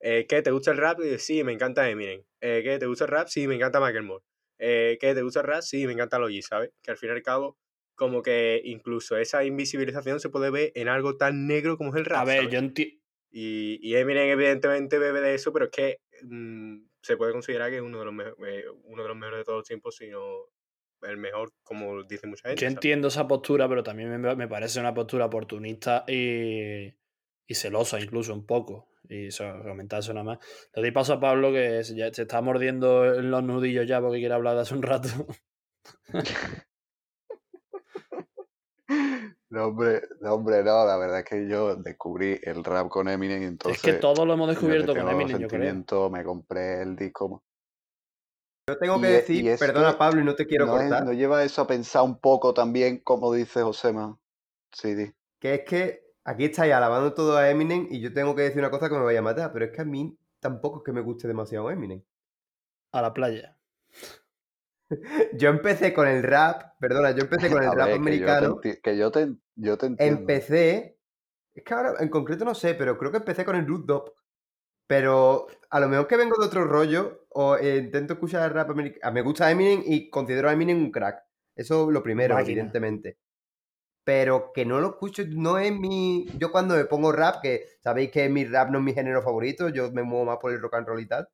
eh, ¿qué te gusta el rap? Y sí, me encanta Eminem. Eh, ¿Qué te gusta el rap? Sí, me encanta Macklemore. Eh, ¿Qué te gusta el rap? Sí, me encanta Logi, ¿sabes? Que al fin y al cabo, como que incluso esa invisibilización se puede ver en algo tan negro como es el rap. A ver, yo entiendo. Y, y, Eminem evidentemente bebe de eso, pero es que mmm, se puede considerar que es uno de los, eh, uno de los mejores de todos los tiempos, sino el mejor, como dice mucha gente. Yo entiendo esa postura, pero también me, me, parece una postura oportunista y, y celosa incluso un poco. Y eso, comentar eso nada más. Le doy paso a Pablo que ya se está mordiendo en los nudillos ya porque quiere hablar de hace un rato. [laughs] No, hombre, no, hombre, no, la verdad es que yo descubrí el rap con Eminem y entonces... Es que todos lo hemos descubierto con Eminem, yo creo. Me compré el disco. Yo tengo que decir, perdona Pablo y no te quiero cortar. ¿No lleva eso a pensar un poco también, como dice Josema? Sí, di. Que es que aquí estáis alabando todo a Eminem y yo tengo que decir una cosa que me vaya a matar, pero es que a mí tampoco es que me guste demasiado Eminem. A la playa. [laughs] yo empecé con el rap, perdona, yo empecé con el [laughs] rap americano. Que yo, te, yo te, entiendo. Empecé, es que ahora en concreto no sé, pero creo que empecé con el root dop. Pero a lo mejor que vengo de otro rollo, o eh, intento escuchar rap americano. Ah, me gusta Eminem y considero a Eminem un crack. Eso es lo primero, evidentemente. Pero que no lo escucho, no es mi. Yo cuando me pongo rap, que sabéis que mi rap no es mi género favorito, yo me muevo más por el rock and roll y tal.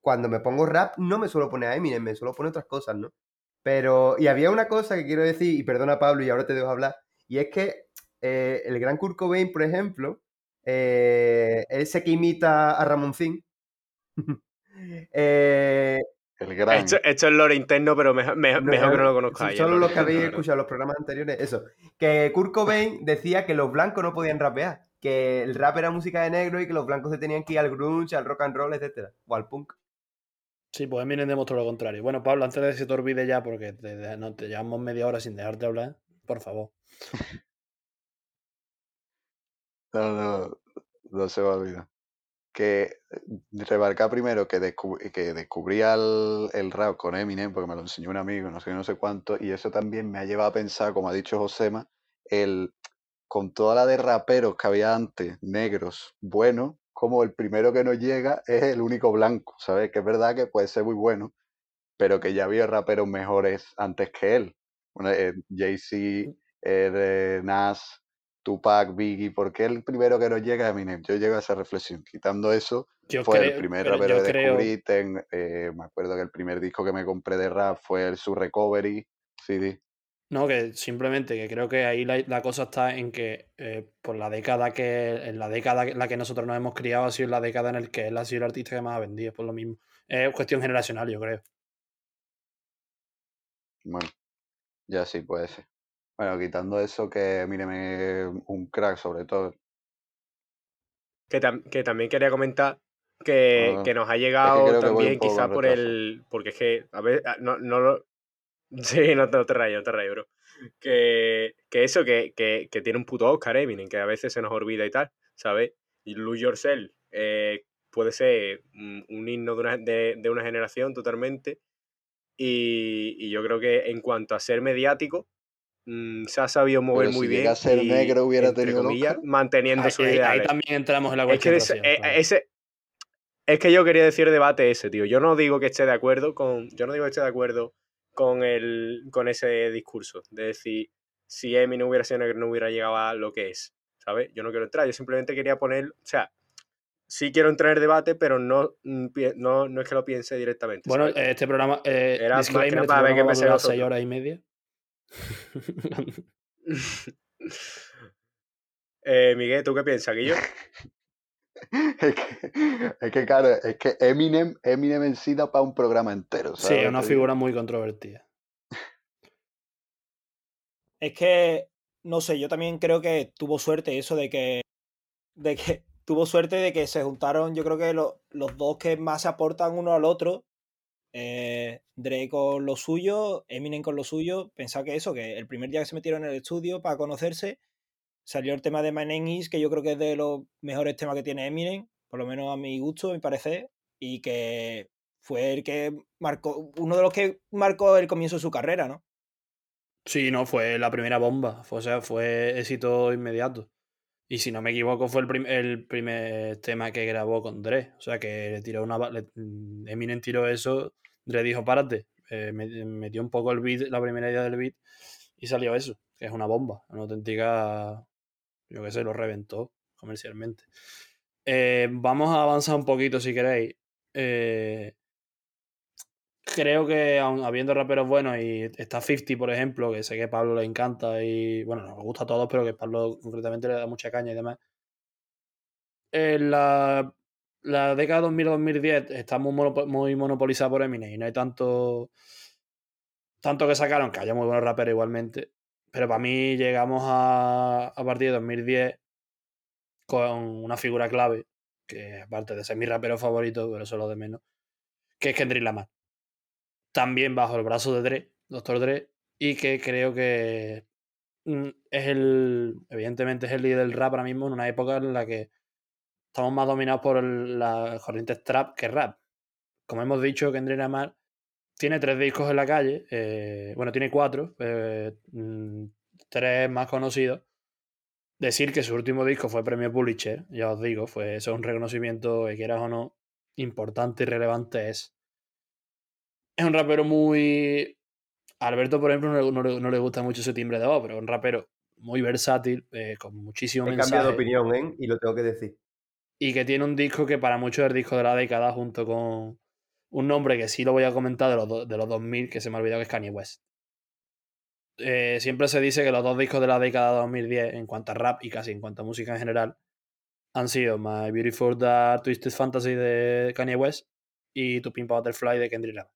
Cuando me pongo rap, no me suelo poner a Eminem, me suelo poner otras cosas, ¿no? Pero. Y había una cosa que quiero decir, y perdona Pablo, y ahora te dejo hablar, y es que eh, el gran Kurt Cobain, por ejemplo, eh, él sé que imita a Ramoncín. [laughs] eh, el gran. Esto, es lore interno, pero mejor, que no lo conozcáis. Solo los que habéis [laughs] escuchado los programas anteriores, eso. Que Kurt Cobain decía que los blancos no podían rapear, que el rap era música de negro y que los blancos se tenían que ir al grunge, al rock and roll, etcétera, o al punk. Sí, pues Eminem demostró lo contrario. Bueno, Pablo, antes de que se te olvide ya, porque te, te llevamos media hora sin dejarte hablar, por favor. [laughs] No, no, no se va a olvidar. Que remarcar primero que, que descubría el, rap con Eminem, porque me lo enseñó un amigo, no sé no sé cuánto, y eso también me ha llevado a pensar, como ha dicho Josema, el, con toda la de raperos que había antes, negros, buenos, como el primero que nos llega es el único blanco, ¿sabes? Que es verdad que puede ser muy bueno, pero que ya había raperos mejores antes que él. Eh, Jay-Z, eh, Nas, Tupac, Biggie, ¿por qué el primero que nos llega es Eminem? Yo llego a esa reflexión. Quitando eso, fue el primer rapero que descubrí. Eh, me acuerdo que el primer disco que me compré de rap fue el Su Recovery CD. No, que simplemente que creo que ahí la, cosa está en que eh, por la década que en la década en la que nosotros nos hemos criado ha sido la década en la que él ha sido el artista que más ha vendido, por lo mismo. Es cuestión generacional, yo creo. Bueno, ya sí puede ser. Bueno, quitando eso, que míreme un crack sobre todo. Que, que también quería comentar que, ah, nos ha llegado también quizá por el... Porque es que, a ver, no, no lo... Sí, no, te rayo, no te rayo, bro. Que, que eso, que, que, que, tiene un puto Oscar Eminem, que a veces se nos olvida y tal, ¿sabes? Y Lose Yourself eh, puede ser un, himno de una, de, de una generación totalmente. Y, y, yo creo que en cuanto a ser mediático, Mm, se ha sabido mover muy bien. Si ser negro hubiera tenido comillas, manteniendo su idea. Ahí también entramos en la cuestión. Es que, eh, ese, es que yo quería decir debate ese, tío. Yo no digo que esté de acuerdo con. Yo no digo que esté de acuerdo con el. con ese discurso. De decir, si Emi no hubiera sido negro, no hubiera llegado a lo que es. ¿Sabes? Yo no quiero entrar. Yo simplemente quería poner. O sea, sí quiero entrar en el debate, pero no, mm, no, no es que lo piense directamente. Bueno, este programa. Eh, Era más que para ver que me 6 horas y media. [laughs] eh, Miguel, ¿tú qué piensas, Guillo? [laughs] [laughs] es, que, es que, claro, es que Eminem, Eminem en sí da para un programa entero. Sí, es una figura muy controvertida. [laughs] Es que, no sé, yo también creo que tuvo suerte eso de que, de que [laughs] tuvo suerte de que se juntaron, yo creo que los dos que más se aportan uno al otro eh, Dre con lo suyo, Eminem con lo suyo, pensaba que eso, que el primer día que se metieron en el estudio para conocerse, salió el tema de My Name que yo creo que es de los mejores temas que tiene Eminem, por lo menos a mi gusto, a mi parecer, y que fue el que marcó, uno de los que marcó el comienzo de su carrera, ¿no? Sí, no, fue la primera bomba, o sea, fue éxito inmediato. Y si no me equivoco, fue el, el, primer tema que grabó con Dre. O sea, que le tiró una. Mm, Eminem tiró eso. Dre dijo, párate. Eh, metió un poco el beat, la primera idea del beat. Y salió eso, que es una bomba. Una auténtica. Yo qué sé, lo reventó comercialmente. Eh, vamos a avanzar un poquito si queréis. Eh, creo que habiendo raperos buenos y está 50, por ejemplo, que sé que a Pablo le encanta y bueno, nos gusta a todos, pero que Pablo concretamente le da mucha caña y demás. En la, la década 2000-2010 está muy, muy monopolizada por Eminem y no hay tanto, tanto que sacaron, que haya muy buenos raperos igualmente. Pero para mí llegamos a, a partir de 2010 con una figura clave, que aparte de ser mi rapero favorito, pero solo de menos, que es Kendrick Lamar también bajo el brazo de Dre, Doctor Dre, y que creo que mm, es el, evidentemente es el líder del rap ahora mismo en una época en la que estamos más dominados por las corrientes trap que rap. Como hemos dicho, Kendrick Lamar tiene tres discos en la calle, eh, bueno, tiene cuatro, eh, mm, tres más conocidos, decir que su último disco fue premio Pulitzer, ya os digo, fue eso es un reconocimiento, que quieras o no, importante y relevante es. Es un rapero muy. Alberto, por ejemplo, no, no, le gusta mucho ese timbre de voz, pero es un rapero muy versátil, eh, con muchísimo He cambiado de opinión, ¿eh? Y lo tengo que decir. Y que tiene un disco que para muchos es el disco de la década, junto con un nombre que sí lo voy a comentar de los, de los 2000, que se me ha olvidado que es Kanye West. Eh, siempre se dice que los dos discos de la década de 2010, en cuanto a rap y casi en cuanto a música en general, han sido My Beautiful Dark Twisted Fantasy de Kanye West y Tu Pimpa Butterfly de Kendrick Lamar.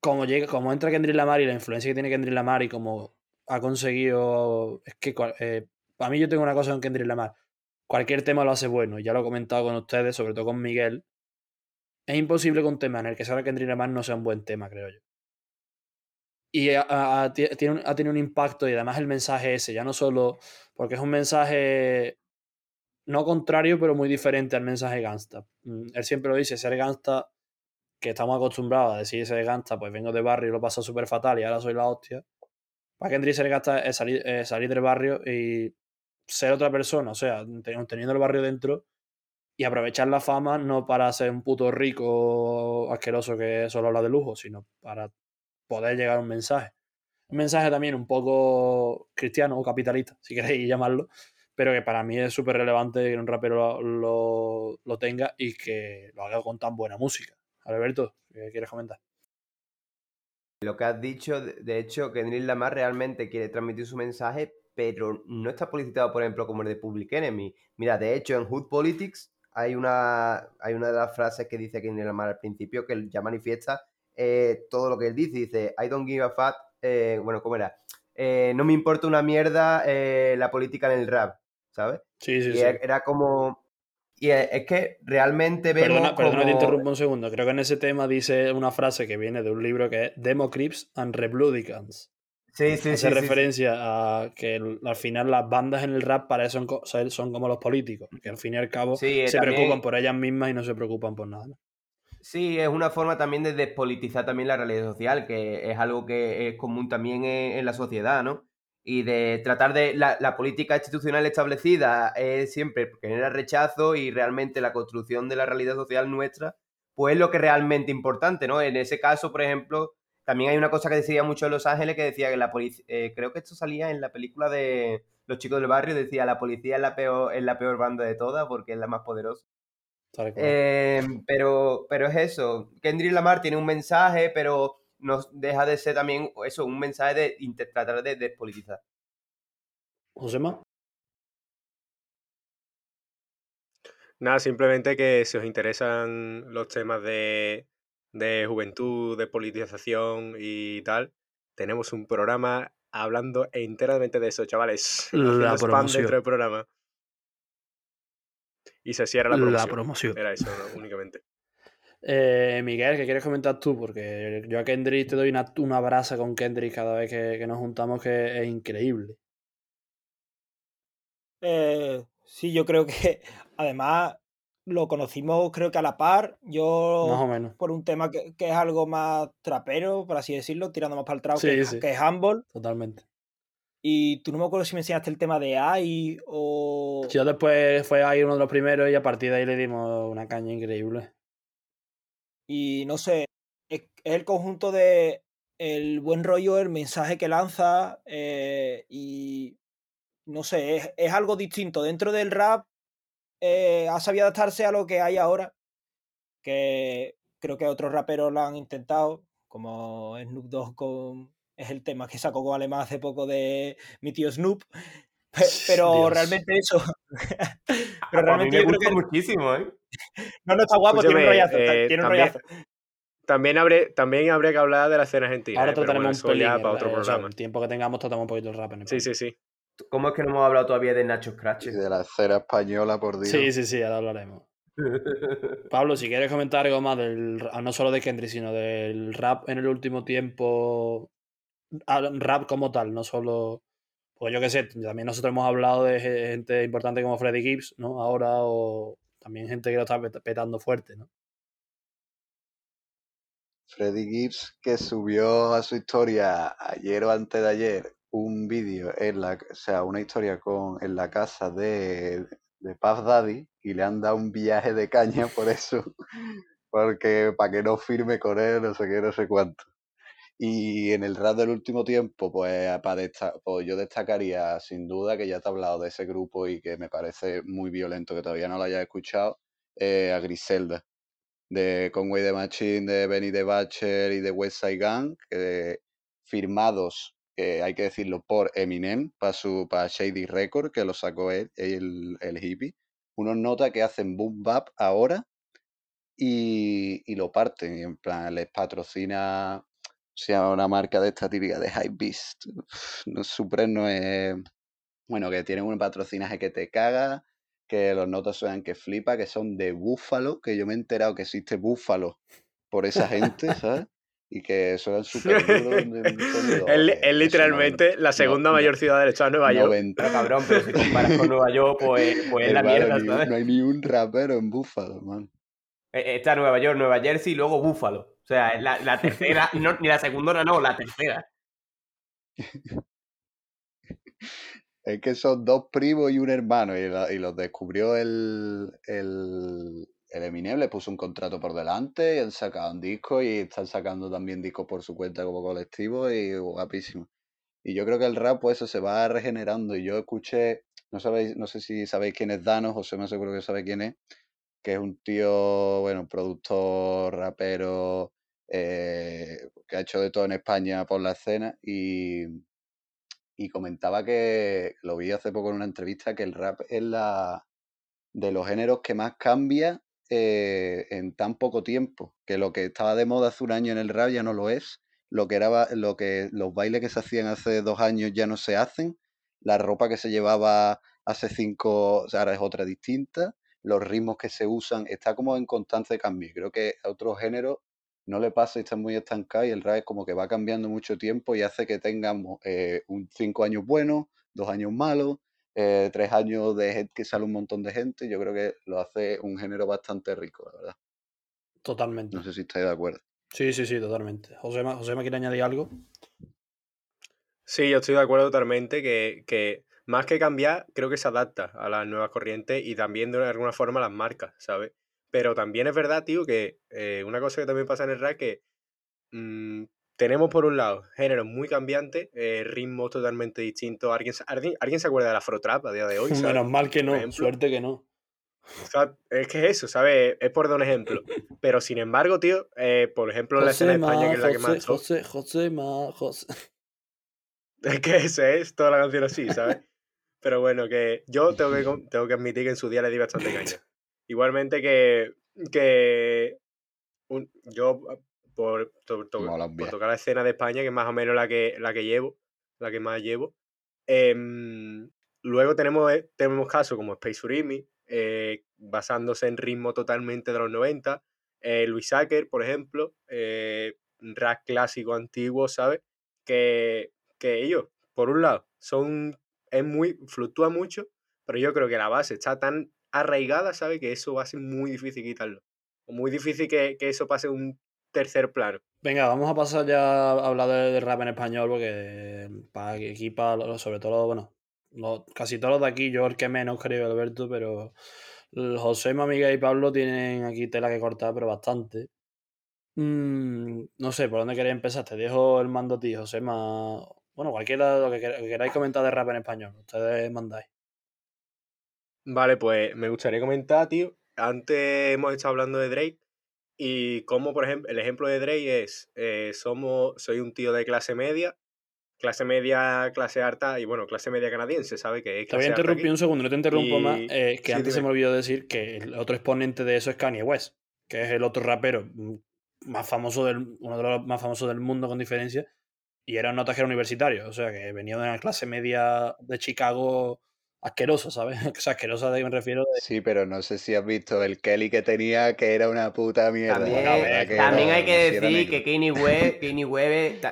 como, llega, como entra Kendrick Lamar y la influencia que tiene Kendrick Lamar y como ha conseguido. Es que eh, para mí yo tengo una cosa con Kendrick Lamar. Cualquier tema lo hace bueno, ya lo he comentado con ustedes, sobre todo con Miguel. Es imposible que un tema en el que salga Kendrick Lamar no sea un buen tema, creo yo. Y ha, tenido un impacto y además el mensaje ese, ya no solo porque es un mensaje no contrario, pero muy diferente al mensaje gangsta. Mm, él siempre lo dice, ser gangsta, que estamos acostumbrados a decir ser gangsta, pues vengo de barrio y lo paso súper fatal y ahora soy la hostia. Para Kendrick ser gangsta es salir, salir del barrio y ser otra persona, o sea, teniendo el barrio dentro y aprovechar la fama no para ser un puto rico asqueroso que solo habla de lujo, sino para poder llegar a un mensaje. Un mensaje también un poco cristiano o capitalista, [laughs] si queréis llamarlo, pero que para mí es súper relevante que un rapero lo, lo, tenga y que lo haga con tan buena música. Alberto, ¿qué quieres comentar? Lo que has dicho, de hecho, que Kendrick Lamar realmente quiere transmitir su mensaje, pero no está publicitado, por ejemplo, como el de Public Enemy. Mira, de hecho, en Hood Politics hay una, hay una de las frases que dice Kendrick Lamar al principio que ya manifiesta eh, todo lo que él dice. Dice, I don't give a fuck, eh, bueno, ¿cómo era? Eh, no me importa una mierda la política en el rap, ¿sabes? Sí, sí, y sí. Era como... Y es que realmente vemos Perdona, perdona te interrumpo un segundo. Creo que en ese tema dice una frase que viene de un libro que es Demo Crips and Republicans. Sí, sí, Hace sí, referencia a que al final las bandas en el rap para eso son, son como los políticos, que al fin y al cabo se preocupan por ellas mismas y no se preocupan por nada. Sí, es una forma también de despolitizar también la realidad social, que es algo que es común también en, la sociedad, ¿no? Y de tratar de la, política institucional establecida es siempre genera rechazo y realmente la construcción de la realidad social nuestra, pues es lo que es realmente importante, ¿no? En ese caso, por ejemplo, también hay una cosa que decía mucho en Los Ángeles que decía que la policía, eh, creo que esto salía en la película de Los chicos del barrio, decía la policía es la peor, es la peor banda de todas porque es la más poderosa. Em, pero, pero es eso. Kendrick Lamar tiene un mensaje, pero no deja de ser también eso, un mensaje de tratar de despolitizar. Josema. Nada, simplemente que si os interesan los temas de, de juventud, de politización y tal, tenemos un programa hablando enteramente de eso, chavales. [laughs] La promoción. dentro del programa y se cierra la promoción. Era eso, [laughs] únicamente. Eh, Miguel, ¿qué quieres comentar tú? Porque yo a Kendrick te doy una, una brasa con Kendrick cada vez que, nos juntamos que es increíble. Eh, sí, yo creo que [laughs] además lo conocimos creo que a la par. Yo más o menos. por un tema que, es algo más trapero, por así decirlo, tirando más para el trap, que, que, es handball. Totalmente. Y tú no me acuerdo si me enseñaste el tema de AI o. Yo después fue AI uno de los primeros y a partir de ahí le dimos una caña increíble. Y no sé, es, el conjunto de el buen rollo, el mensaje que lanza eh, y no sé, es, algo distinto. Dentro del rap eh, ha sabido adaptarse a lo que hay ahora, que creo que otros raperos lo han intentado, como Snoop Dogg con es el tema que sacó con Alemán hace poco de mi tío Snoop. [laughs] Pero realmente eso. [laughs] pero realmente me gusta muchísimo, ¿eh? No, no está guapo, tiene un rollazo. Eh, tiene un también, rollazo. También, también habría que hablar de la escena argentina. Ahora ¿eh? trataremos un pelín, para otro programa. el tiempo que tengamos tratamos un poquito el rap. En sí, sí, sí. ¿Cómo es que no hemos hablado todavía de Nacho Scratch? de la escena española, por Dios. Sí, sí, sí, ahora hablaremos. [laughs] Pablo, si quieres comentar algo más del no solo de Kendrick, sino del rap en el último tiempo rap como tal, no solo. Pues yo qué sé, también nosotros hemos hablado de gente importante como Freddie Gibbs, ¿no? Ahora, o también gente que lo está petando fuerte, ¿no? Freddie Gibbs que subió a su historia ayer o antes de ayer un vídeo en la, o sea, una historia con en la casa de, de Puff Daddy y le han dado un viaje de caña [laughs] por eso, porque para que no firme con él, no sé qué, no sé cuánto. Y en el rap del último tiempo, pues, para pues yo destacaría sin duda que ya te he hablado de ese grupo y que me parece muy violento que todavía no lo hayas escuchado, eh, a Griselda, de Conway the Machine, de Benny the Butcher y de West Side Gang, que firmados, hay que decirlo, por Eminem para su para Shady Record, que lo sacó él, el, el hippie. Unos notas que hacen boom bap ahora y, y lo parten. Y en plan, les patrocina sea una marca de esta típica de Hype Beast. [laughs] No, no es. Bueno, que tienen un patrocinaje que te caga, que los notas suenan que flipa, que son de búfalo, que yo me he enterado que existe búfalo por esa gente, [laughs] ¿sabes? Y que suenan súper duros. es, literalmente la segunda mayor ciudad del estado de Nueva York. Pero cabrón, pero si comparas con Nueva York, pues, pues es la mierda, ¿sabes? No hay ni un rapero en búfalo, man. E, está Nueva York, Nueva Jersey y luego Búfalo. O sea, la, la [laughs] tercera, ni la segunda no, la tercera. Es que son dos primos y un hermano y, los descubrió el, el, el, Eminem, le puso un contrato por delante y han sacado un disco y están sacando también discos por su cuenta como colectivo y guapísimo. Y yo creo que el rap pues eso se va regenerando y yo escuché, no sabéis, no sé si sabéis quién es Dano, José me aseguro que sabe quién es, que es un tío, bueno, productor, rapero, eh, que ha hecho de todo en España por la escena y, y comentaba que, lo vi hace poco en una entrevista, que el rap es la de los géneros que más cambia eh, en tan poco tiempo, que lo que estaba de moda hace un año en el rap ya no lo es, lo que era lo que los bailes que se hacían hace dos años ya no se hacen, la ropa que se llevaba hace cinco, ahora es otra distinta, los ritmos que se usan, está como en constante cambio. Creo que a otros géneros no le pasa y está muy estancado y el rap es como que va cambiando mucho tiempo y hace que tengamos eh, un cinco años buenos, dos años malos, eh, tres años de gente que sale un montón de gente. Yo creo que lo hace un género bastante rico, la verdad. Totalmente. No sé si estáis de acuerdo. Sí, sí, sí, totalmente. José, José ¿me quiere añadir algo? Sí, yo estoy de acuerdo totalmente que, que más que cambiar, creo que se adapta a las nuevas corrientes y también de alguna forma a las marcas, ¿sabes? Pero también es verdad, tío, que eh, una cosa que también pasa en el rap que mm, tenemos por un lado géneros muy cambiantes, eh, ritmos totalmente distintos. ¿Alguien, ¿Alguien, se acuerda del afrotrap a día de hoy? [laughs] Menos mal que no, suerte que no. es que es eso, ¿sabes? Es por dar un ejemplo. [laughs] Pero sin embargo, tío, eh, por ejemplo, la escena de España, que es la que más. José, José, ma, José. [laughs] Es que ese es toda la canción así, ¿sabes? Pero bueno, que yo tengo que, tengo que admitir que en su día le di bastante caña. Igualmente que, que yo, por, tocar la escena de España, que es más o menos la que, la que llevo, la que más llevo, em, luego tenemos, eh, tenemos casos como Space Urimi, eh, basándose en ritmo totalmente de los 90, eh, Luis Acker, por ejemplo, rap clásico antiguo, ¿sabes? Que, que ellos, por un lado, son es muy, fluctúa mucho, pero yo creo que la base está tan arraigada, ¿sabes? Que eso va a ser muy difícil quitarlo. O muy difícil que, eso pase un tercer plano. Venga, vamos a pasar ya a hablar de, rap en español, porque para aquí, para, sobre todo, bueno, casi todos los de aquí, yo el que menos creo, Alberto, pero José, Mamiga y Pablo tienen aquí tela que cortar, pero bastante. Mm, no sé, ¿por dónde queréis empezar? Te dejo el mando a ti, José, más bueno, cualquiera lo que queráis comentar de rap en español, ustedes mandáis. Vale, pues me gustaría comentar, tío. Antes hemos estado hablando de Drake y como, por ejemplo, el ejemplo de Drake es, eh, somos, soy un tío de clase media, clase media, clase alta y bueno, clase media canadiense, ¿sabe? Que es te voy a interrumpir un segundo, no te interrumpo más, eh, que antes se me olvidó decir que el otro exponente de eso es Kanye West, que es el otro rapero mm, más famoso del, uno de los más famosos del mundo con diferencia, y era un notajero universitario, o sea, que venía de una clase media de Chicago asquerosa, ¿sabes? [laughs] O sea, asquerosa de que me refiero. Sí, pero no sé si has visto el Kelly que tenía, que era una puta mierda. También, hay que decir que Kanye West, [laughs] Kanye West,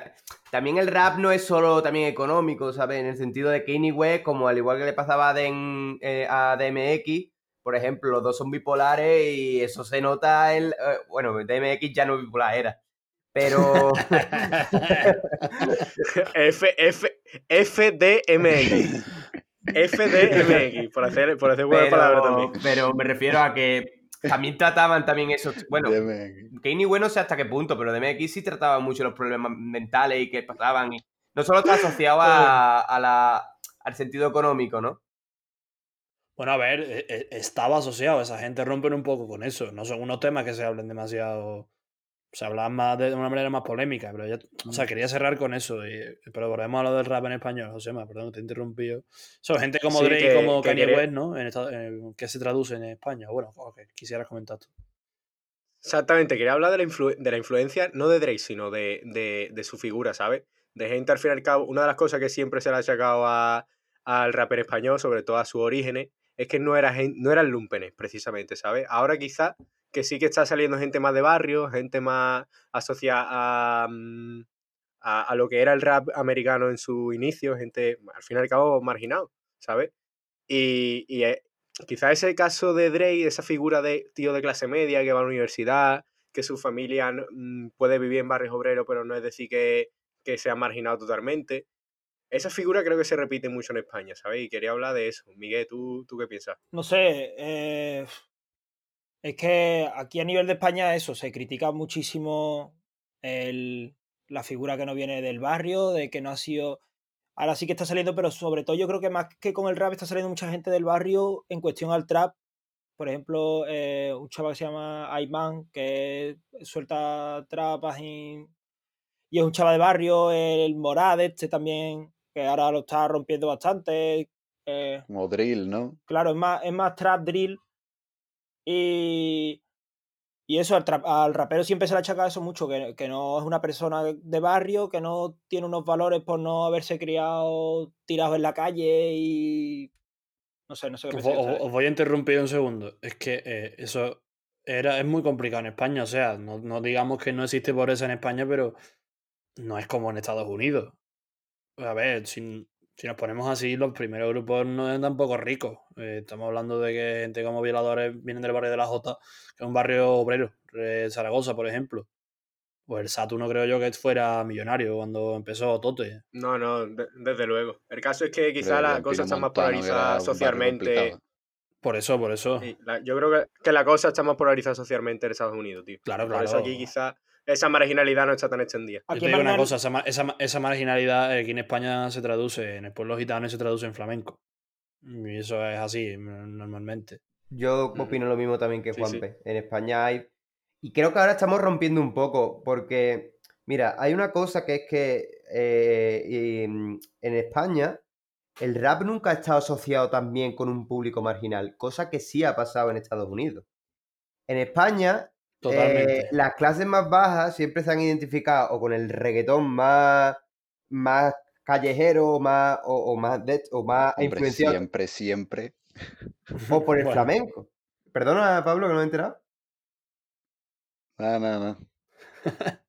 también el rap no es solo también económico, ¿sabes? En el sentido de Kanye West, como al igual que le pasaba a, eh, a DMX, por ejemplo, los dos son bipolares y eso se nota en... Eh, bueno, DMX ya no bipolar era, pero. [laughs] F, F, FDMX. FDMX, [laughs] por hacer, por hacer buena palabra también. Pero me refiero a que también trataban también eso. Bueno, que ni bueno sé hasta qué punto, pero DMX sí trataba mucho los problemas mentales y que pasaban. no solo está asociado a, la, al sentido económico, ¿no? Bueno, a ver, e, e, estaba asociado, esa gente rompen un poco con eso. No son unos temas que se hablen demasiado se hablaba más de una manera más polémica, pero ya, o sea, quería cerrar con eso. Y, pero volvemos a lo del rap en español, José, perdón, te he interrumpido. Son gente como Drake y como Kanye West, ¿no? En que se traduce en España. Bueno, okay, quisieras comentar tú. Exactamente, quería hablar de la, de la influencia, no de Drake, sino de, de, de, su figura, ¿sabes? De gente, al fin y al cabo, una de las cosas que siempre se le ha achacado a, al rapper español, sobre todo a sus orígenes, es que no, era, no eran lumpenes, precisamente, ¿sabes? Ahora quizás que sí que está saliendo gente más de barrio, gente más asociada mm, a, a, lo que era el rap americano en su inicio, gente al fin y al cabo marginado, ¿sabes? Y, y eh, ese caso de Drake, esa figura de tío de clase media que va a la universidad, que su familia mm, puede vivir en barrios obreros, pero no es decir que, que sea marginado totalmente. Esa figura creo que se repite mucho en España, ¿sabes? Y quería hablar de eso. Miguel, ¿tú, tú qué piensas? No sé, eh, es que aquí a nivel de España eso, se critica muchísimo el, la figura que no viene del barrio, de que no ha sido... Ahora sí que está saliendo, pero sobre todo yo creo que más que con el rap está saliendo mucha gente del barrio en cuestión al trap. Por ejemplo, eh, un chaval que se llama Ayman, que suelta trapas y, y es un chaval de barrio. El Morad este también, que ahora lo está rompiendo bastante. Eh, Como drill, ¿no? Claro, es más, es más trap drill y, y eso, al, rapero siempre se le achaca eso mucho, que, que, no es una persona de barrio, que no tiene unos valores por no haberse criado tirado en la calle y... No sé, no sé qué os, os, voy a interrumpir un segundo. Es que eh, eso era, es muy complicado en España. O sea, no, no digamos que no existe pobreza en España, pero no es como en Estados Unidos. A ver, sin, si nos ponemos así, los primeros grupos no eran tampoco ricos. Eh, estamos hablando de que gente como violadores vienen del barrio de la Jota, que es un barrio obrero, de Zaragoza, por ejemplo. Pues el Saturno creo yo que fuera millonario cuando empezó Tote. No, no, desde luego. El caso es que quizá la cosa está más polarizada socialmente. Por eso, por eso. yo creo que, la cosa está más polarizada socialmente en Estados Unidos, tío. Claro, claro. Por eso aquí quizá esa marginalidad no está tan extendida. Yo te digo una cosa, esa, esa, marginalidad aquí en España se traduce, en el pueblo gitano se traduce en flamenco. Y eso es así normalmente. Yo opino lo mismo también que Juanpe. En España hay... Y creo que ahora estamos rompiendo un poco, porque, mira, hay una cosa que es que eh, en España el rap nunca ha estado asociado también con un público marginal, cosa que sí ha pasado en Estados Unidos. En España eh, las clases más bajas siempre se han identificado o con el reggaetón más, más callejero más, o, más, de, o más influenciado. Siempre, siempre. O por el flamenco. Perdona, Pablo, que no me he enterado. No, no, no. [laughs]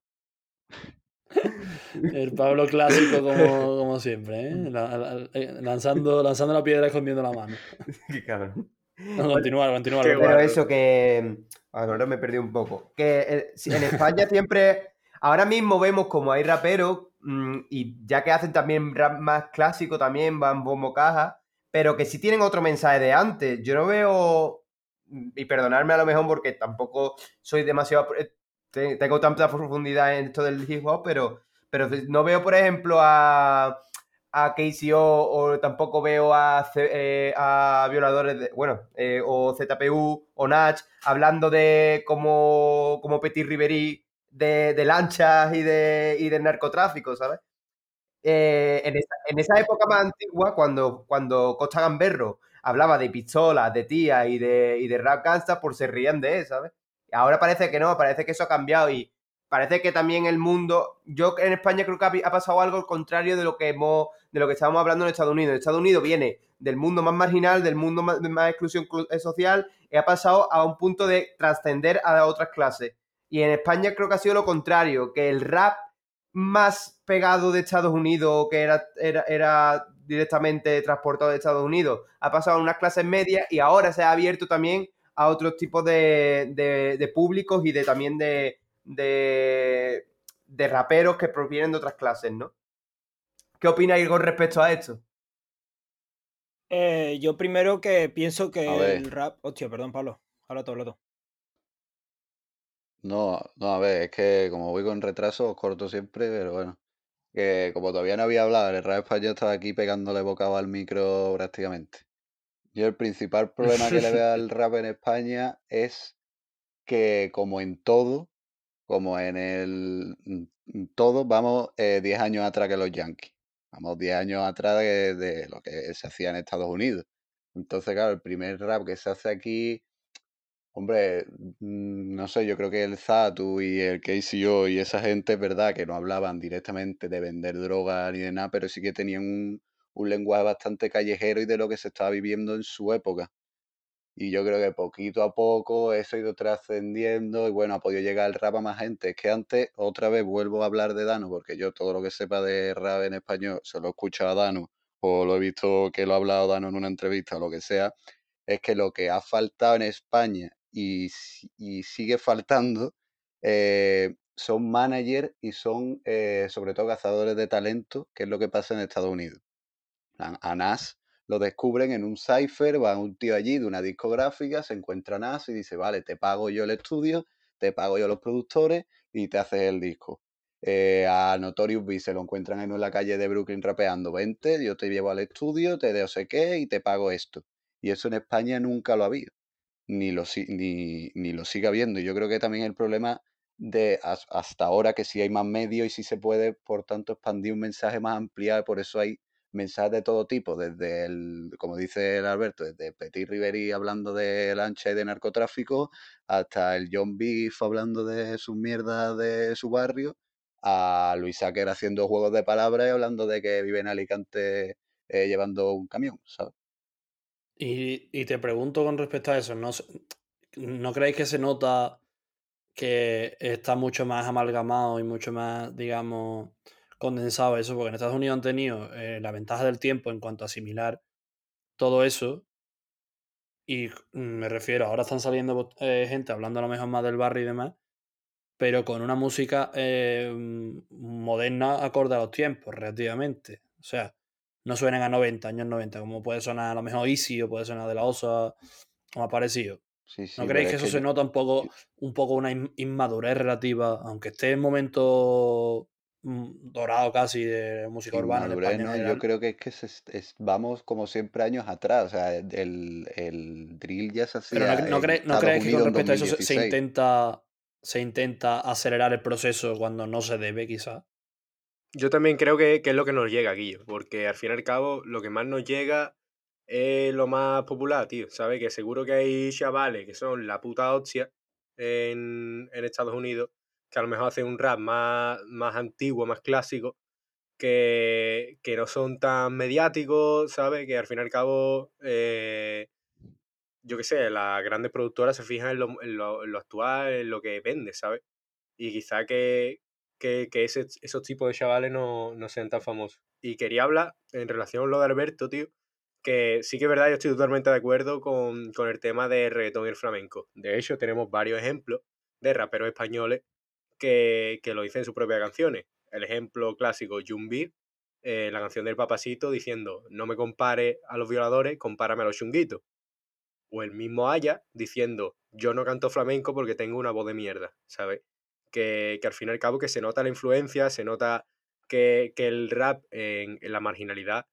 el Pablo clásico como, [laughs] siempre, ¿eh? eh lanzando, lanzando la piedra escondiendo la mano. [laughs] Qué cabrón. No, continuar, continuar. Pero eso que. Ahora me perdí un poco. Que eh, en España [laughs] siempre. Ahora mismo vemos como hay raperos, mm, y ya que hacen también rap más clásico, también van bombo caja, pero que sí tienen otro mensaje de antes. Yo no veo. Y perdonarme a lo mejor porque tampoco soy demasiado. Eh, tengo tanta profundidad en esto del hip hop, pero, pero no veo, por ejemplo, a a KCO o tampoco veo a, eh, a violadores, de, bueno, eh, o ZPU o Natch hablando de como, como Petit Riverí de, de, lanchas y de, y de narcotráfico, ¿sabes? Eh, en, esa, en, esa, época más antigua, cuando, cuando Costa Gamberro hablaba de pistolas, de tías y de, y de rap gangsta, por se rían de él, ¿sabes? Ahora parece que no, parece que eso ha cambiado y parece que también el mundo, yo en España creo que ha, pasado algo contrario de lo que hemos, de lo que estábamos hablando en Estados Unidos. Estados Unidos viene del mundo más marginal, del mundo más, de más exclusión eh, social, y ha pasado a un punto de trascender a otras clases. Y en España creo que ha sido lo contrario, que el rap más pegado de Estados Unidos, que era, era, directamente transportado de Estados Unidos, ha pasado a unas clases medias y ahora se ha abierto también a otros tipos de, de públicos y de también de, de, de raperos que provienen de otras clases, ¿no? ¿Qué opináis con respecto a esto? Eh, yo primero que pienso que el rap. Hostia, perdón, Pablo. Habla todo, habla todo. No, no, a ver, es que como voy con retraso, os corto siempre, pero bueno. Que como todavía no había hablado, el rap español estaba aquí pegándole bocado al micro prácticamente. Yo el principal problema que le veo [laughs] al rap en España es que como en todo, como en el todo, vamos 10 eh, años atrás que los Yankees. Vamos 10 años atrás de, lo que se hacía en Estados Unidos. Entonces, claro, el primer rap que se hace aquí, hombre, mm, no sé, yo creo que el Zatu y el KCO y esa gente, verdad, que no hablaban directamente de vender droga ni de nada, pero sí que tenían un, un lenguaje bastante callejero y de lo que se estaba viviendo en su época. Y yo creo que poquito a poco eso ha ido trascendiendo y bueno, ha podido llegar el rap a más gente. Es que antes, otra vez vuelvo a hablar de Dano, porque yo todo lo que sepa de rap en español se lo he escuchado a Dano o lo he visto que lo ha hablado Dano en una entrevista o lo que sea. Es que lo que ha faltado en España y, sigue faltando eh, son managers y son eh, sobre todo cazadores de talento, que es lo que pasa en Estados Unidos. A Nas lo descubren en un cipher, va un tío allí de una discográfica, se encuentra Nas y dice, vale, te pago yo el estudio, te pago yo los productores y te haces el disco. Eh, a Notorious B se lo encuentran en la calle de Brooklyn rapeando, vente, yo te llevo al estudio, te de sé qué y te pago esto. Y eso en España nunca lo ha habido, ni lo, ni, ni lo sigue habiendo. Y yo creo que también el problema de hasta ahora que sí hay más medios y sí se puede, por tanto, expandir un mensaje más ampliado, por eso hay mensajes de todo tipo, desde el, como dice el Alberto, desde Petit Riveri hablando de lancha y de narcotráfico, hasta el John Beef hablando de sus mierdas de su barrio, a Luis Sacker haciendo juegos de palabras y hablando de que vive en Alicante eh, llevando un camión, ¿sabes? Y, y, te pregunto con respecto a eso, ¿no, ¿no creéis que se nota que está mucho más amalgamado y mucho más, digamos, condensado eso, porque en Estados Unidos han tenido eh, la ventaja del tiempo en cuanto a asimilar todo eso. Y mm, me refiero, ahora están saliendo eh, gente hablando a lo mejor más del barrio y demás, pero con una música eh, mm, moderna acorde a los tiempos, relativamente. O sea, no suenan a 90, años 90, como puede sonar a lo mejor Easy o puede sonar de la Osa, como ha parecido. ¿No creéis que eso se nota un poco, un poco una inmadurez relativa, aunque esté en momento dorado casi de música urbana. yo creo que es que vamos como siempre años atrás. O sea, el, el drill ya se hacía. Pero no, crees que con respecto a eso se, intenta, se intenta acelerar el proceso cuando no se debe, quizás. Yo también creo que, es lo que nos llega, Guillo, porque al fin y al cabo lo que más nos llega es lo más popular, tío. ¿Sabes? Que seguro que hay chavales que son la puta hostia en, en Estados Unidos que a lo mejor hacen un rap más, más antiguo, más clásico, que, no son tan mediáticos, ¿sabes? Que al fin y al cabo, eh, yo qué sé, las grandes productoras se fijan en lo, en lo, actual, en lo que vende, ¿sabes? Y quizá que, que, esos tipos de chavales no, sean tan famosos. Y quería hablar en relación a lo de Alberto, tío, que sí que es verdad, yo estoy totalmente de acuerdo con, con el tema de reggaetón y el flamenco. De hecho, tenemos varios ejemplos de raperos españoles que, lo dice en sus propias canciones. El ejemplo clásico, Jumbi, eh, la canción del papasito diciendo, no me compare a los violadores, compárame a los chunguitos. O el mismo Aya diciendo, yo no canto flamenco porque tengo una voz de mierda, ¿sabes? Que, al fin y al cabo que se nota la influencia, se nota que, el rap en, la marginalidad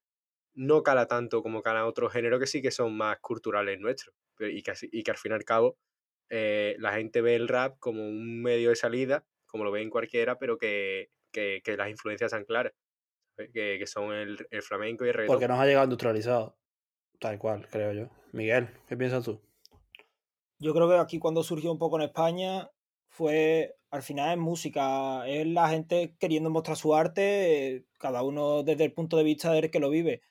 no cala tanto como cala otros géneros que sí que son más culturales nuestros. Y que, y que al fin y al cabo eh, la gente ve el rap como un medio de salida como lo ven cualquiera, pero que, las influencias sean claras, que, son el, flamenco y el reggaetón. Porque nos ha llegado industrializado, tal cual, creo yo. Miguel, ¿qué piensas tú? Yo creo que aquí cuando surgió un poco en España fue, al final es música, es la gente queriendo mostrar su arte, cada uno desde el punto de vista del que lo vive.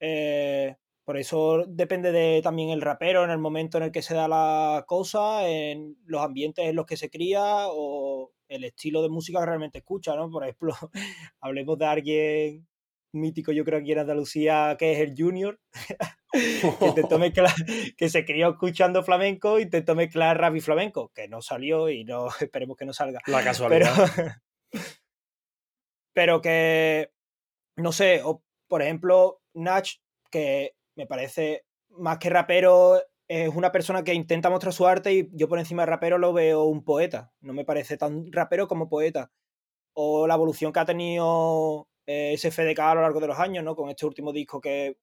Eh, por eso depende de también el rapero en el momento en el que se da la cosa, en los ambientes en los que se cría o el estilo de música que realmente escucha, ¿no? Por ejemplo, [laughs] hablemos de alguien mítico, yo creo aquí en Andalucía, que es el Junior, [laughs] que, [laughs] que se crió escuchando flamenco, intentó mezclar rap y flamenco, que no salió y no esperemos que no salga. La casualidad. Pero, pero que no sé, o por ejemplo, Nach, que me parece más que rapero, es una persona que intenta mostrar su arte y yo por encima de rapero lo veo un poeta. No me parece tan rapero como poeta. O la evolución que ha tenido eh, SFDK a lo largo de los años, ¿no? Con este último disco que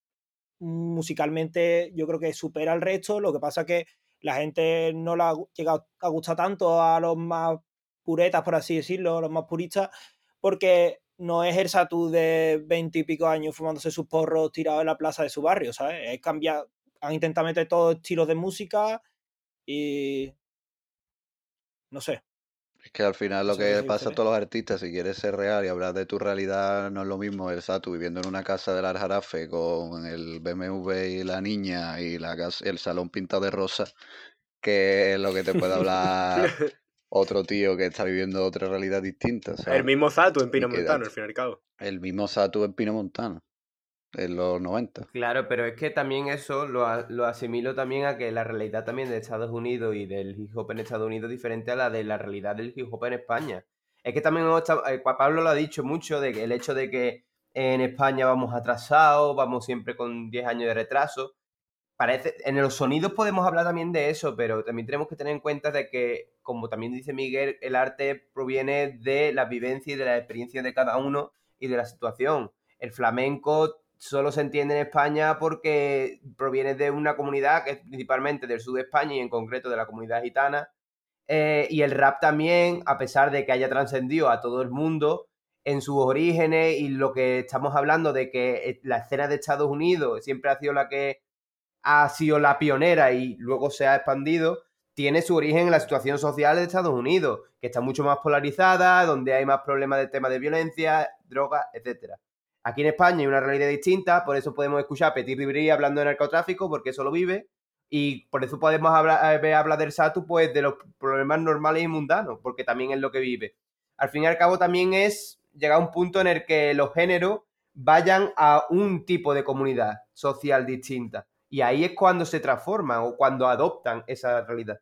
musicalmente yo creo que supera al resto. Lo que pasa que la gente no la ha llegado a gustar tanto a los más puretas, por así decirlo, los más puristas, porque no es el Satu de veinte y pico años fumándose sus porros tirados en la plaza de su barrio, ¿sabes? Es cambiar, han intentado meter todos estilos de música y... no sé. Es que al final lo que pasa a todos los artistas, si quieres ser real y hablar de tu realidad, no es lo mismo el Satu viviendo en una casa del Aljarafe con el BMW y la niña y la el salón pintado de rosa, que lo que te puede hablar [laughs] otro tío que está viviendo otra realidad distinta. El mismo Satu en Pino Montano, al fin y al cabo. El mismo Satu en Pino Montano en los 90. Claro, pero es que también eso lo, lo, asimilo también a que la realidad también de Estados Unidos y del hip hop en Estados Unidos es diferente a la de la realidad del hip hop en España. Es que también eh, Pablo lo ha dicho mucho, de que el hecho de que en España vamos atrasados, vamos siempre con 10 años de retraso. Parece, en los sonidos podemos hablar también de eso, pero también tenemos que tener en cuenta de que, como también dice Miguel, el arte proviene de la vivencia y de la experiencia de cada uno y de la situación. El flamenco solo se entiende en España porque proviene de una comunidad que es principalmente del sur de España y en concreto de la comunidad gitana. Eh, y el rap también, a pesar de que haya trascendido a todo el mundo en sus orígenes y lo que estamos hablando de que eh, la escena de Estados Unidos siempre ha sido la que ha sido la pionera y luego se ha expandido, tiene su origen en la situación social de Estados Unidos, que está mucho más polarizada, donde hay más problemas de temas de violencia, drogas, etcétera. Aquí en España hay una realidad distinta, por eso podemos escuchar a Petit Ribéry hablando de narcotráfico, porque eso lo vive, y por eso podemos hablar, eh, hablar del Satu, pues de los problemas normales y mundanos, porque también es lo que vive. Al fin y al cabo también es llegar a un punto en el que los géneros vayan a un tipo de comunidad social distinta. Y ahí es cuando se transforman o cuando adoptan esa realidad.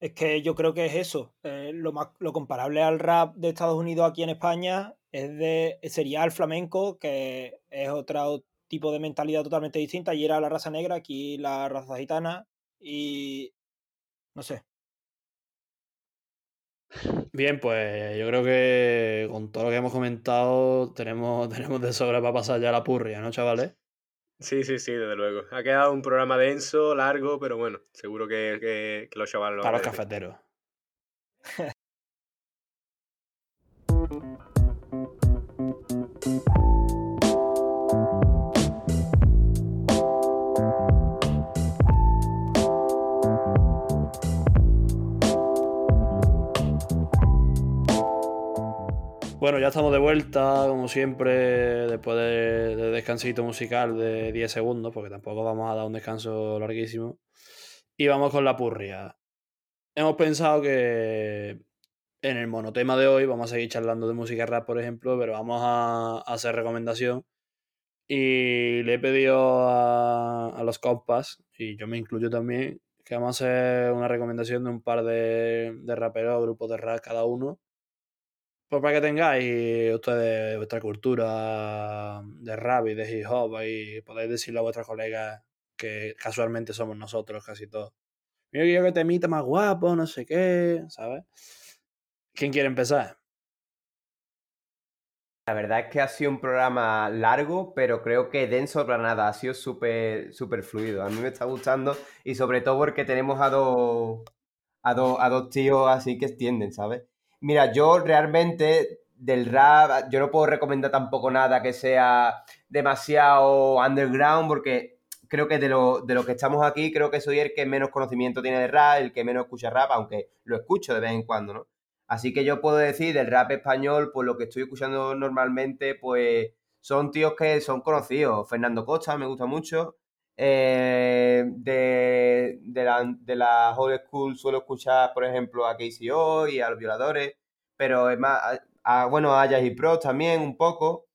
Es que yo creo que es eso. Lo, lo comparable al rap de Estados Unidos aquí en España es de, sería el flamenco, que es otro tipo de mentalidad totalmente distinta. Allí era la raza negra, aquí la raza gitana y no sé. Bien, pues yo creo que con todo lo que hemos comentado tenemos, [laughs] tenemos de sobra para pasar ya la purria, ¿no, chavales? Sí, sí, sí, desde luego. Ha quedado un programa denso, largo, pero bueno, seguro que, que, los chavales lo Para los cafeteros. [laughs] Bueno, ya estamos de vuelta, como siempre, después de, descansito musical de 10 segundos, porque tampoco vamos a dar un descanso larguísimo. Y vamos con la purria. Hemos pensado que en el monotema de hoy vamos a seguir charlando de música rap, por ejemplo, pero vamos a, hacer recomendación. Y le he pedido a, los compas, y yo me incluyo también, que vamos a hacer una recomendación de un par de, de raperos, grupos de rap cada uno pues para que tengáis ustedes vuestra cultura de rap y de hip hop y podéis decirle a vuestros colegas que casualmente somos nosotros casi todos. Mira que yo que te emita más guapo, no sé qué, ¿sabes? ¿Quién quiere empezar? La verdad es que ha sido un programa largo, pero creo que denso para nada. Ha sido súper súper fluido. A mí me está gustando y sobre todo porque tenemos a dos, a dos, a dos tíos así que extienden, ¿sabes? Mira, yo realmente del rap, yo no puedo recomendar tampoco nada que sea demasiado underground, porque creo que de lo, de lo que estamos aquí, creo que soy el que menos conocimiento tiene de rap, el que menos escucha rap, aunque lo escucho de vez en cuando, ¿no? Así que yo puedo decir del rap español, pues lo que estoy escuchando normalmente, pues son tíos que son conocidos. Fernando Costa me gusta mucho. Eh, de, de, la, de la old school suelo escuchar, por ejemplo, a KCO y a los violadores, pero es más, a, bueno, a Jazzy Pro también un poco,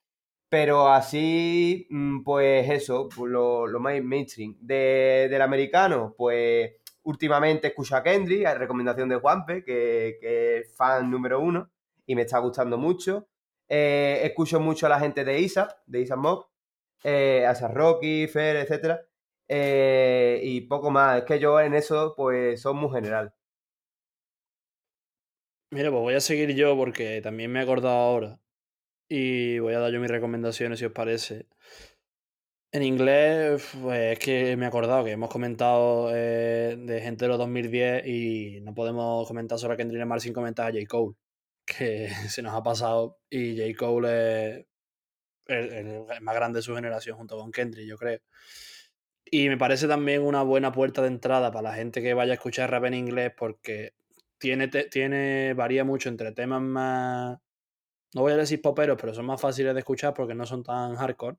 pero así, mm, pues eso, pues lo, lo más mainstream. De, del americano, pues últimamente escucho a Kendrick, a recomendación de Juanpe, que, que es fan número uno y me está gustando mucho. Eh, escucho mucho a la gente de ISA, de ISA Mob, eh, a Rocky, Fer, etcétera. Eh, y poco más. Es que yo en eso, pues, soy muy general. Mira, pues voy a seguir yo porque también me he acordado ahora. Y voy a dar yo mis recomendaciones si os parece. En inglés, pues es que me he acordado que hemos comentado eh, de gente de los 2010 y no podemos comentar sobre Kendrick Lamar sin comentar a J. Cole, [laughs] que se nos ha pasado y J. Cole es el, más grande de su generación junto con Kendrick, yo creo. Y me parece también una buena puerta de entrada para la gente que vaya a escuchar rap en inglés porque tiene, tiene varía mucho entre temas más, no voy a decir poperos, pero son más fáciles de escuchar porque no son tan hardcore.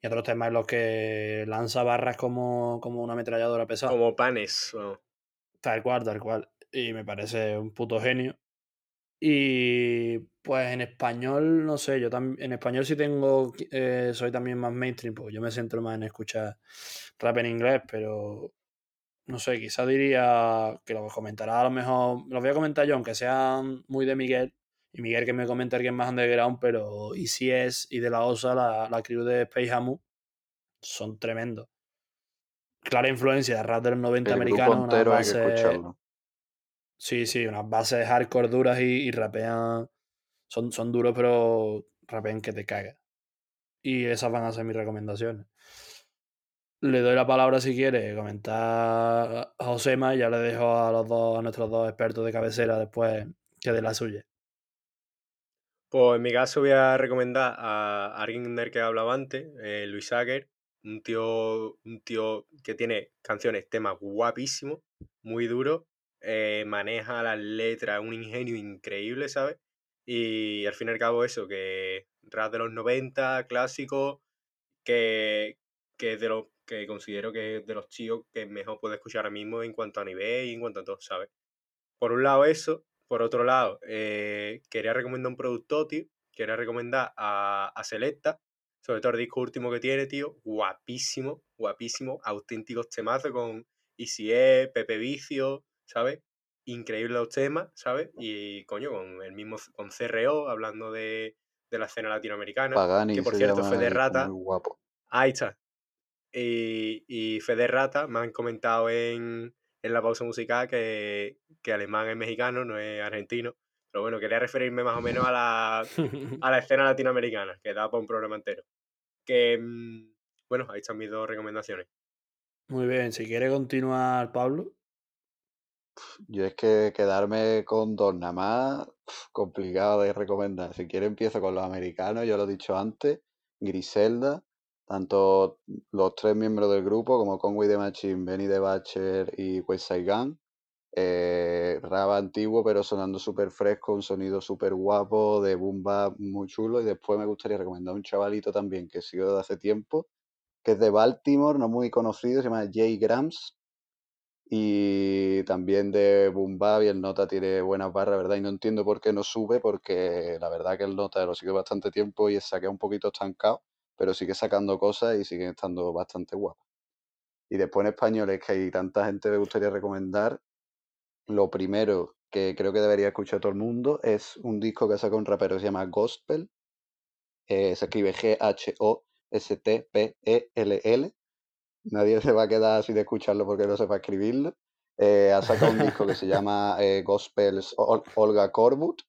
Y otros temas en los que lanza barras como, como una ametralladora pesada. Como panes. Tal cual, tal cual. Y me parece un puto genio. Y pues en español, no sé, yo también, en español sí tengo, eh, soy también más mainstream, porque yo me centro más en escuchar rap en inglés, pero no sé, quizá diría que lo comentará a lo mejor, lo voy a comentar yo, aunque sean muy de Miguel, y Miguel que me comente alguien más underground, pero y si es, y de la OSA, la, la crew de Space Hamu, son tremendos. Clara influencia de rap de los 90 americanos, Sí, sí, unas bases hardcore duras y, rapean. Son, son duros, pero rapean que te cagas. Y esas van a ser mis recomendaciones. Le doy la palabra si quiere comentar a Josema y ya le dejo a los dos, a nuestros dos expertos de cabecera después que de la suya. Pues en mi caso voy a recomendar a alguien del que hablaba antes, eh, Luis Ager, un tío, un tío que tiene canciones, temas guapísimos, muy duros, eh, maneja las letras, un ingenio increíble, ¿sabes? Y al fin y al cabo eso, que rap de los 90, clásico, que, que de lo que considero que es de los chicos que mejor puedo escuchar ahora mismo en cuanto a nivel y en cuanto a todo, ¿sabes? Por un lado eso, por otro lado, eh, quería recomendar un producto, tío, quería recomendar a, a Selecta, sobre todo el disco último que tiene, tío, guapísimo, guapísimo, auténticos temazos con ICE, Pepe Vicio, ¿sabes? Increíble los temas, ¿sabes? Y coño, con el mismo, con CRO, hablando de, de la escena latinoamericana, que por cierto Fede Rata. guapo. Ahí está. Y, y Fede Rata me han comentado en, en la pausa musical que, que alemán es mexicano, no es argentino. Pero bueno, quería referirme más o menos a la, a la escena latinoamericana, que da para un programa entero. Que, mm, bueno, ahí están mis dos recomendaciones. Muy bien, si quiere continuar, Pablo. Yo es que quedarme con dos nada más, complicado de recomendar. Si quiere empiezo con los americanos, yo lo he dicho antes, Griselda, tanto los tres miembros del grupo como Conway the Machine, Benny the Butcher y West Side Gun. Eh, rap antiguo pero sonando súper fresco, un sonido súper guapo, de boom muy chulo. Y después me gustaría recomendar un chavalito también que sigo de hace tiempo, que es de Baltimore, no muy conocido, se llama Jay Grams y también de Boom y el Nota tiene buenas barras, ¿verdad? Y no entiendo por qué no sube, porque la verdad que el Nota lo sigue bastante tiempo y se queda un poquito estancado, pero sigue sacando cosas y sigue estando bastante guapo. Y después en español es que hay tanta gente que me gustaría recomendar. Lo primero que creo que debería escuchar todo el mundo es un disco que saca un rapero que se llama Gospel. Eh, se escribe G-H-O-S-T-P-E-L-L nadie se va a quedar así de escucharlo porque no sepa escribirlo. Eh, ha sacado un disco que se llama [laughs] eh, Gospels Olga Corbut,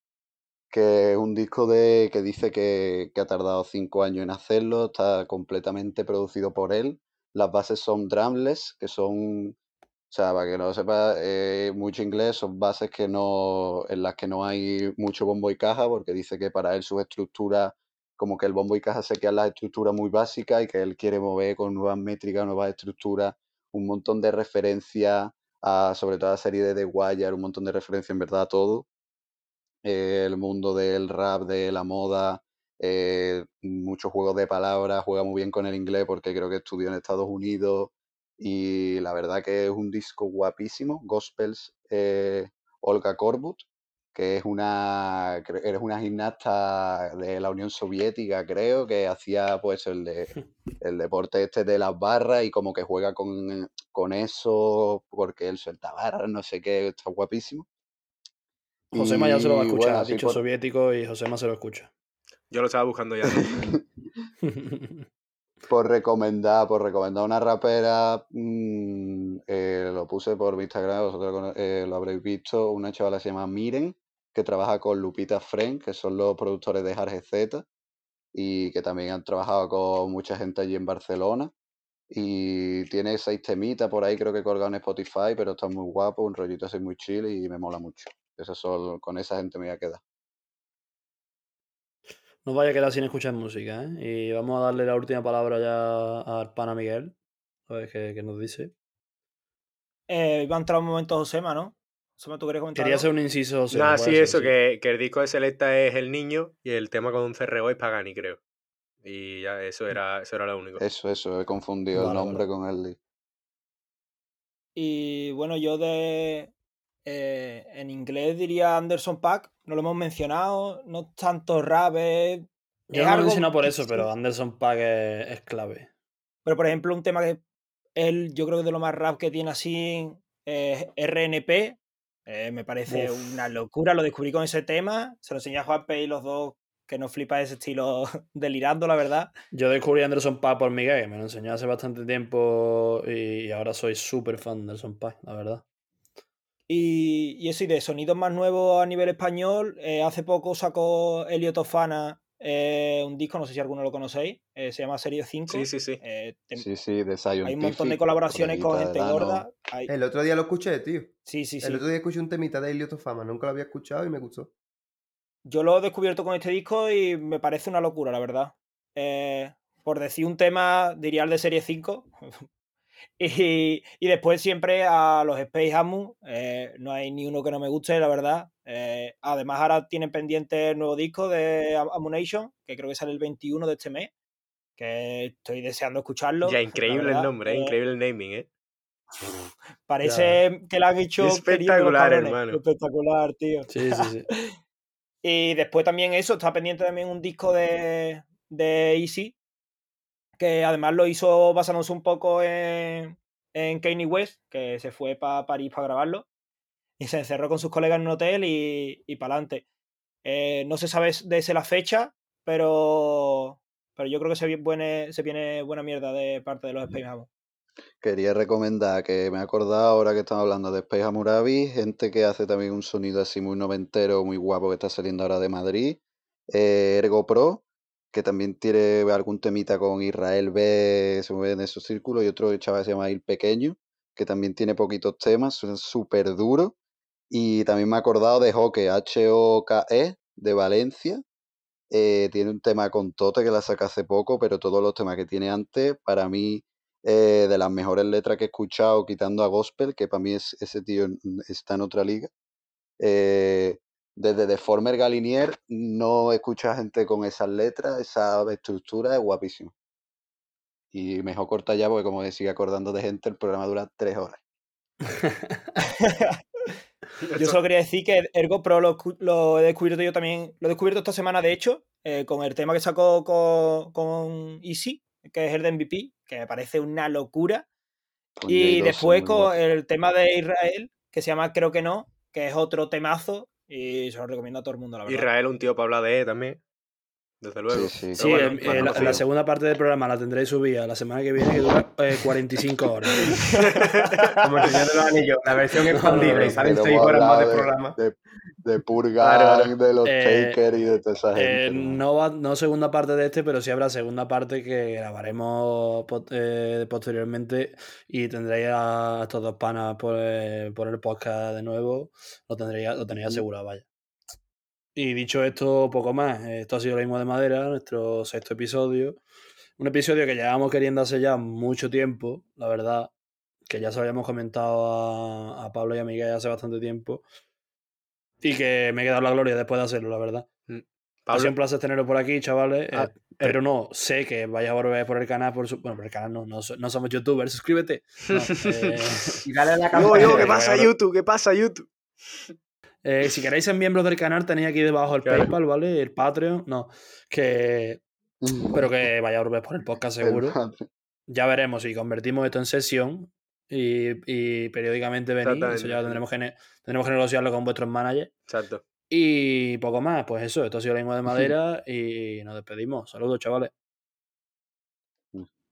que es un disco de, que dice que, ha tardado cinco años en hacerlo, está completamente producido por él. Las bases son drumless, que son, o sea, para que no lo sepa eh, mucho inglés, son bases que no, en las que no hay mucho bombo y caja, porque dice que para él su estructura como que el bombo y caja se quedan las estructuras muy básicas y que él quiere mover con nuevas métricas, nuevas estructuras, un montón de referencias a, sobre todo a la serie de The Wire, un montón de referencias en verdad a todo. Eh, el mundo del rap, de la moda, eh, muchos juegos de palabras, juega muy bien con el inglés porque creo que estudió en Estados Unidos y la verdad que es un disco guapísimo, Gospels eh, Olga Corbut, que es una, eres una gimnasta de la Unión Soviética, creo, que hacía pues el, de, [laughs] el deporte este de las barras y como que juega con, con eso porque él suelta barras, no sé qué, está guapísimo. Josema ya se lo va a escuchar, ha dicho soviético y Josema se lo escucha. Yo lo estaba buscando ya. [laughs] por recomendar, por recomendar una rapera, mm, eh, lo puse por mi Instagram, vosotros eh, lo habréis visto, una chavala se llama Miren, que trabaja con Lupita Fren, que son los productores de Jarge Z, y que también han trabajado con mucha gente allí en Barcelona. Y tiene seis temitas por ahí, creo que colgado en Spotify, pero está muy guapo, un rollito así muy chill y me mola mucho. Eso solo, con esa gente me voy a quedar. No vaya a quedar sin escuchar música, ¿eh? Y vamos a darle la última palabra ya al pana Miguel. A ver qué, nos dice. Eh, iba a entrar un momento Josema, ¿no? Josema, ¿tú quieres comentar? Quería hacer un inciso. Nada, sí, eso, Que, el disco de Selecta es El Niño y el tema con un CRO es Pagani, creo. Y ya eso mm. era, eso era lo único. Eso, eso, he confundido el nombre con el. Y bueno, yo de. Eh, en inglés diría Anderson Pack, no lo hemos mencionado, no tanto rap, es, Yo no lo he mencionado por eso, pero Anderson Pack es, clave. Pero por ejemplo, un tema que él, yo creo que de lo más rap que tiene así es RNP, eh, me parece una locura, lo descubrí con ese tema, se lo enseñé a Juanpe y los dos que nos flipa ese estilo [laughs] delirando, la verdad. Yo descubrí a Anderson Paak por Miguel, me lo enseñó hace bastante tiempo y ahora soy súper fan de Anderson Paak, la verdad. Y, y eso, y de sonidos más nuevos a nivel español, eh, hace poco sacó Elliot Ofana eh, un disco, no sé si alguno lo conocéis, eh, se llama Serie 5. Sí, sí, sí. sí, sí, de Hay un montón de colaboraciones con gente gorda. El otro día lo escuché, tío. Sí, sí, sí. El otro día escuché un temita de Elliot Ofana, nunca lo había escuchado y me gustó. Yo lo he descubierto con este disco y me parece una locura, la verdad. Eh, por decir un tema, diría el de Serie 5. [laughs] y, después siempre a los Space Hamu. Eh, no hay ni uno que no me guste, la verdad. Eh, además, ahora tienen pendiente el nuevo disco de Amunation, que creo que sale el 21 de este mes. Que estoy deseando escucharlo. Ya, [laughs] increíble el nombre, increíble el naming, ¿eh? [laughs] Parece que lo han hecho. Espectacular, hermano. Espectacular, tío. Sí, sí, sí. [laughs] Y después también eso, está pendiente también un disco de, de Easy, que además lo hizo basándose un poco en, en Kanye West, que se fue para París para grabarlo, y se encerró con sus colegas en un hotel y, y para adelante. Eh, no se sabe de ese la fecha, pero, pero yo creo que se viene, se viene buena mierda de parte de los Space Quería recomendar que me he acordado ahora que estamos hablando de Space Hammurabi, gente que hace también un sonido así muy noventero, muy guapo que está saliendo ahora de Madrid. Eh, Ergo Pro, que también tiene algún temita con Israel B, se mueve en esos círculos, y otro chaval se llama Il Pequeño, que también tiene poquitos temas, son súper duros. Y también me he acordado de Hoke, H-O-K-E, de Valencia. Eh, tiene un tema con Tote que la saca hace poco, pero todos los temas que tiene antes, para mí eh, de las mejores letras que he escuchado, quitando a Gospel, que para mí es, ese tío está en otra liga. Eh, desde Deformer Galinier no escucha gente con esas letras, esa estructura es guapísimo. Y mejor corta ya porque como sigue acordando de gente, el programa dura tres horas. [laughs] yo solo quería decir que Ergo Pro lo, he descubierto yo también, lo he descubierto esta semana de hecho, eh, con el tema que sacó con, con Easy, que es el de MVP, que me parece una locura. y después con el tema de Israel, que se llama Creo que no, que es otro temazo y se lo recomiendo a todo el mundo, la verdad. Israel, un tío para hablar de él también. Desde luego. Sí, sí. la, segunda parte del programa la tendréis subida la semana que viene, que dura 45 eh, horas. [laughs] Como el Señor de los Anillos, la versión expandida y salen 6 horas más de, programa. De, de Purgar, de los eh, Taker y de toda esa gente. Eh, no, va, no segunda parte de este, pero sí habrá segunda parte que grabaremos posteriormente y tendréis a estos dos panas por, por el podcast de nuevo. Lo tendréis, lo tenéis asegurado, vaya. Y dicho esto, poco más. Esto ha sido lo mismo de madera, nuestro sexto episodio. Un episodio que llevábamos queriendo hace ya mucho tiempo, la verdad, que ya se habíamos comentado a, Pablo y a Miguel hace bastante tiempo. Y que me he quedado la gloria después de hacerlo, la verdad. Mm. Pablo. siempre un placer tenerlo por aquí, chavales. Ah, eh, pero no, sé que vaya a volver por el canal. Por su... Bueno, por el canal no, no, somos youtubers. Suscríbete. [laughs] eh... y dale la campanita. ¿qué pasa YouTube? ¿Qué pasa YouTube? Eh, si queréis ser miembros del canal, tenéis aquí debajo el PayPal, ¿vale? El Patreon. No, que. Pero que vaya a volver por el podcast seguro. ya veremos si convertimos esto en sesión y, y periódicamente venís. Eso ya tendremos que, tendremos que negociarlo con vuestros managers. Exacto. Y poco más, pues eso, esto ha sido lengua de [laughs] madera y nos despedimos. Saludos, chavales.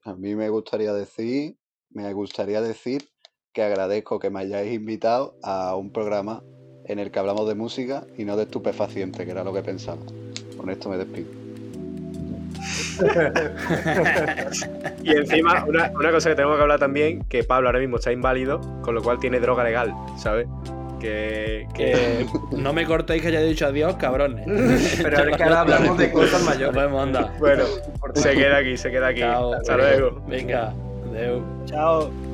A mí me gustaría decir, me gustaría decir que agradezco que me hayáis invitado a un programa en el que hablamos de música y no de estupefaciente, que era lo que pensaba. Con esto me despido. [laughs] y encima, una, cosa que tenemos que hablar también, que Pablo ahora mismo está inválido, con lo cual tiene droga legal, ¿sabes? Que, que... no me cortéis que haya dicho adiós, cabrones. [laughs] Pero ahora que ahora hablamos de cosas mayores. Bueno, se queda aquí, se queda aquí. Hasta luego. Venga, adiós. Chao.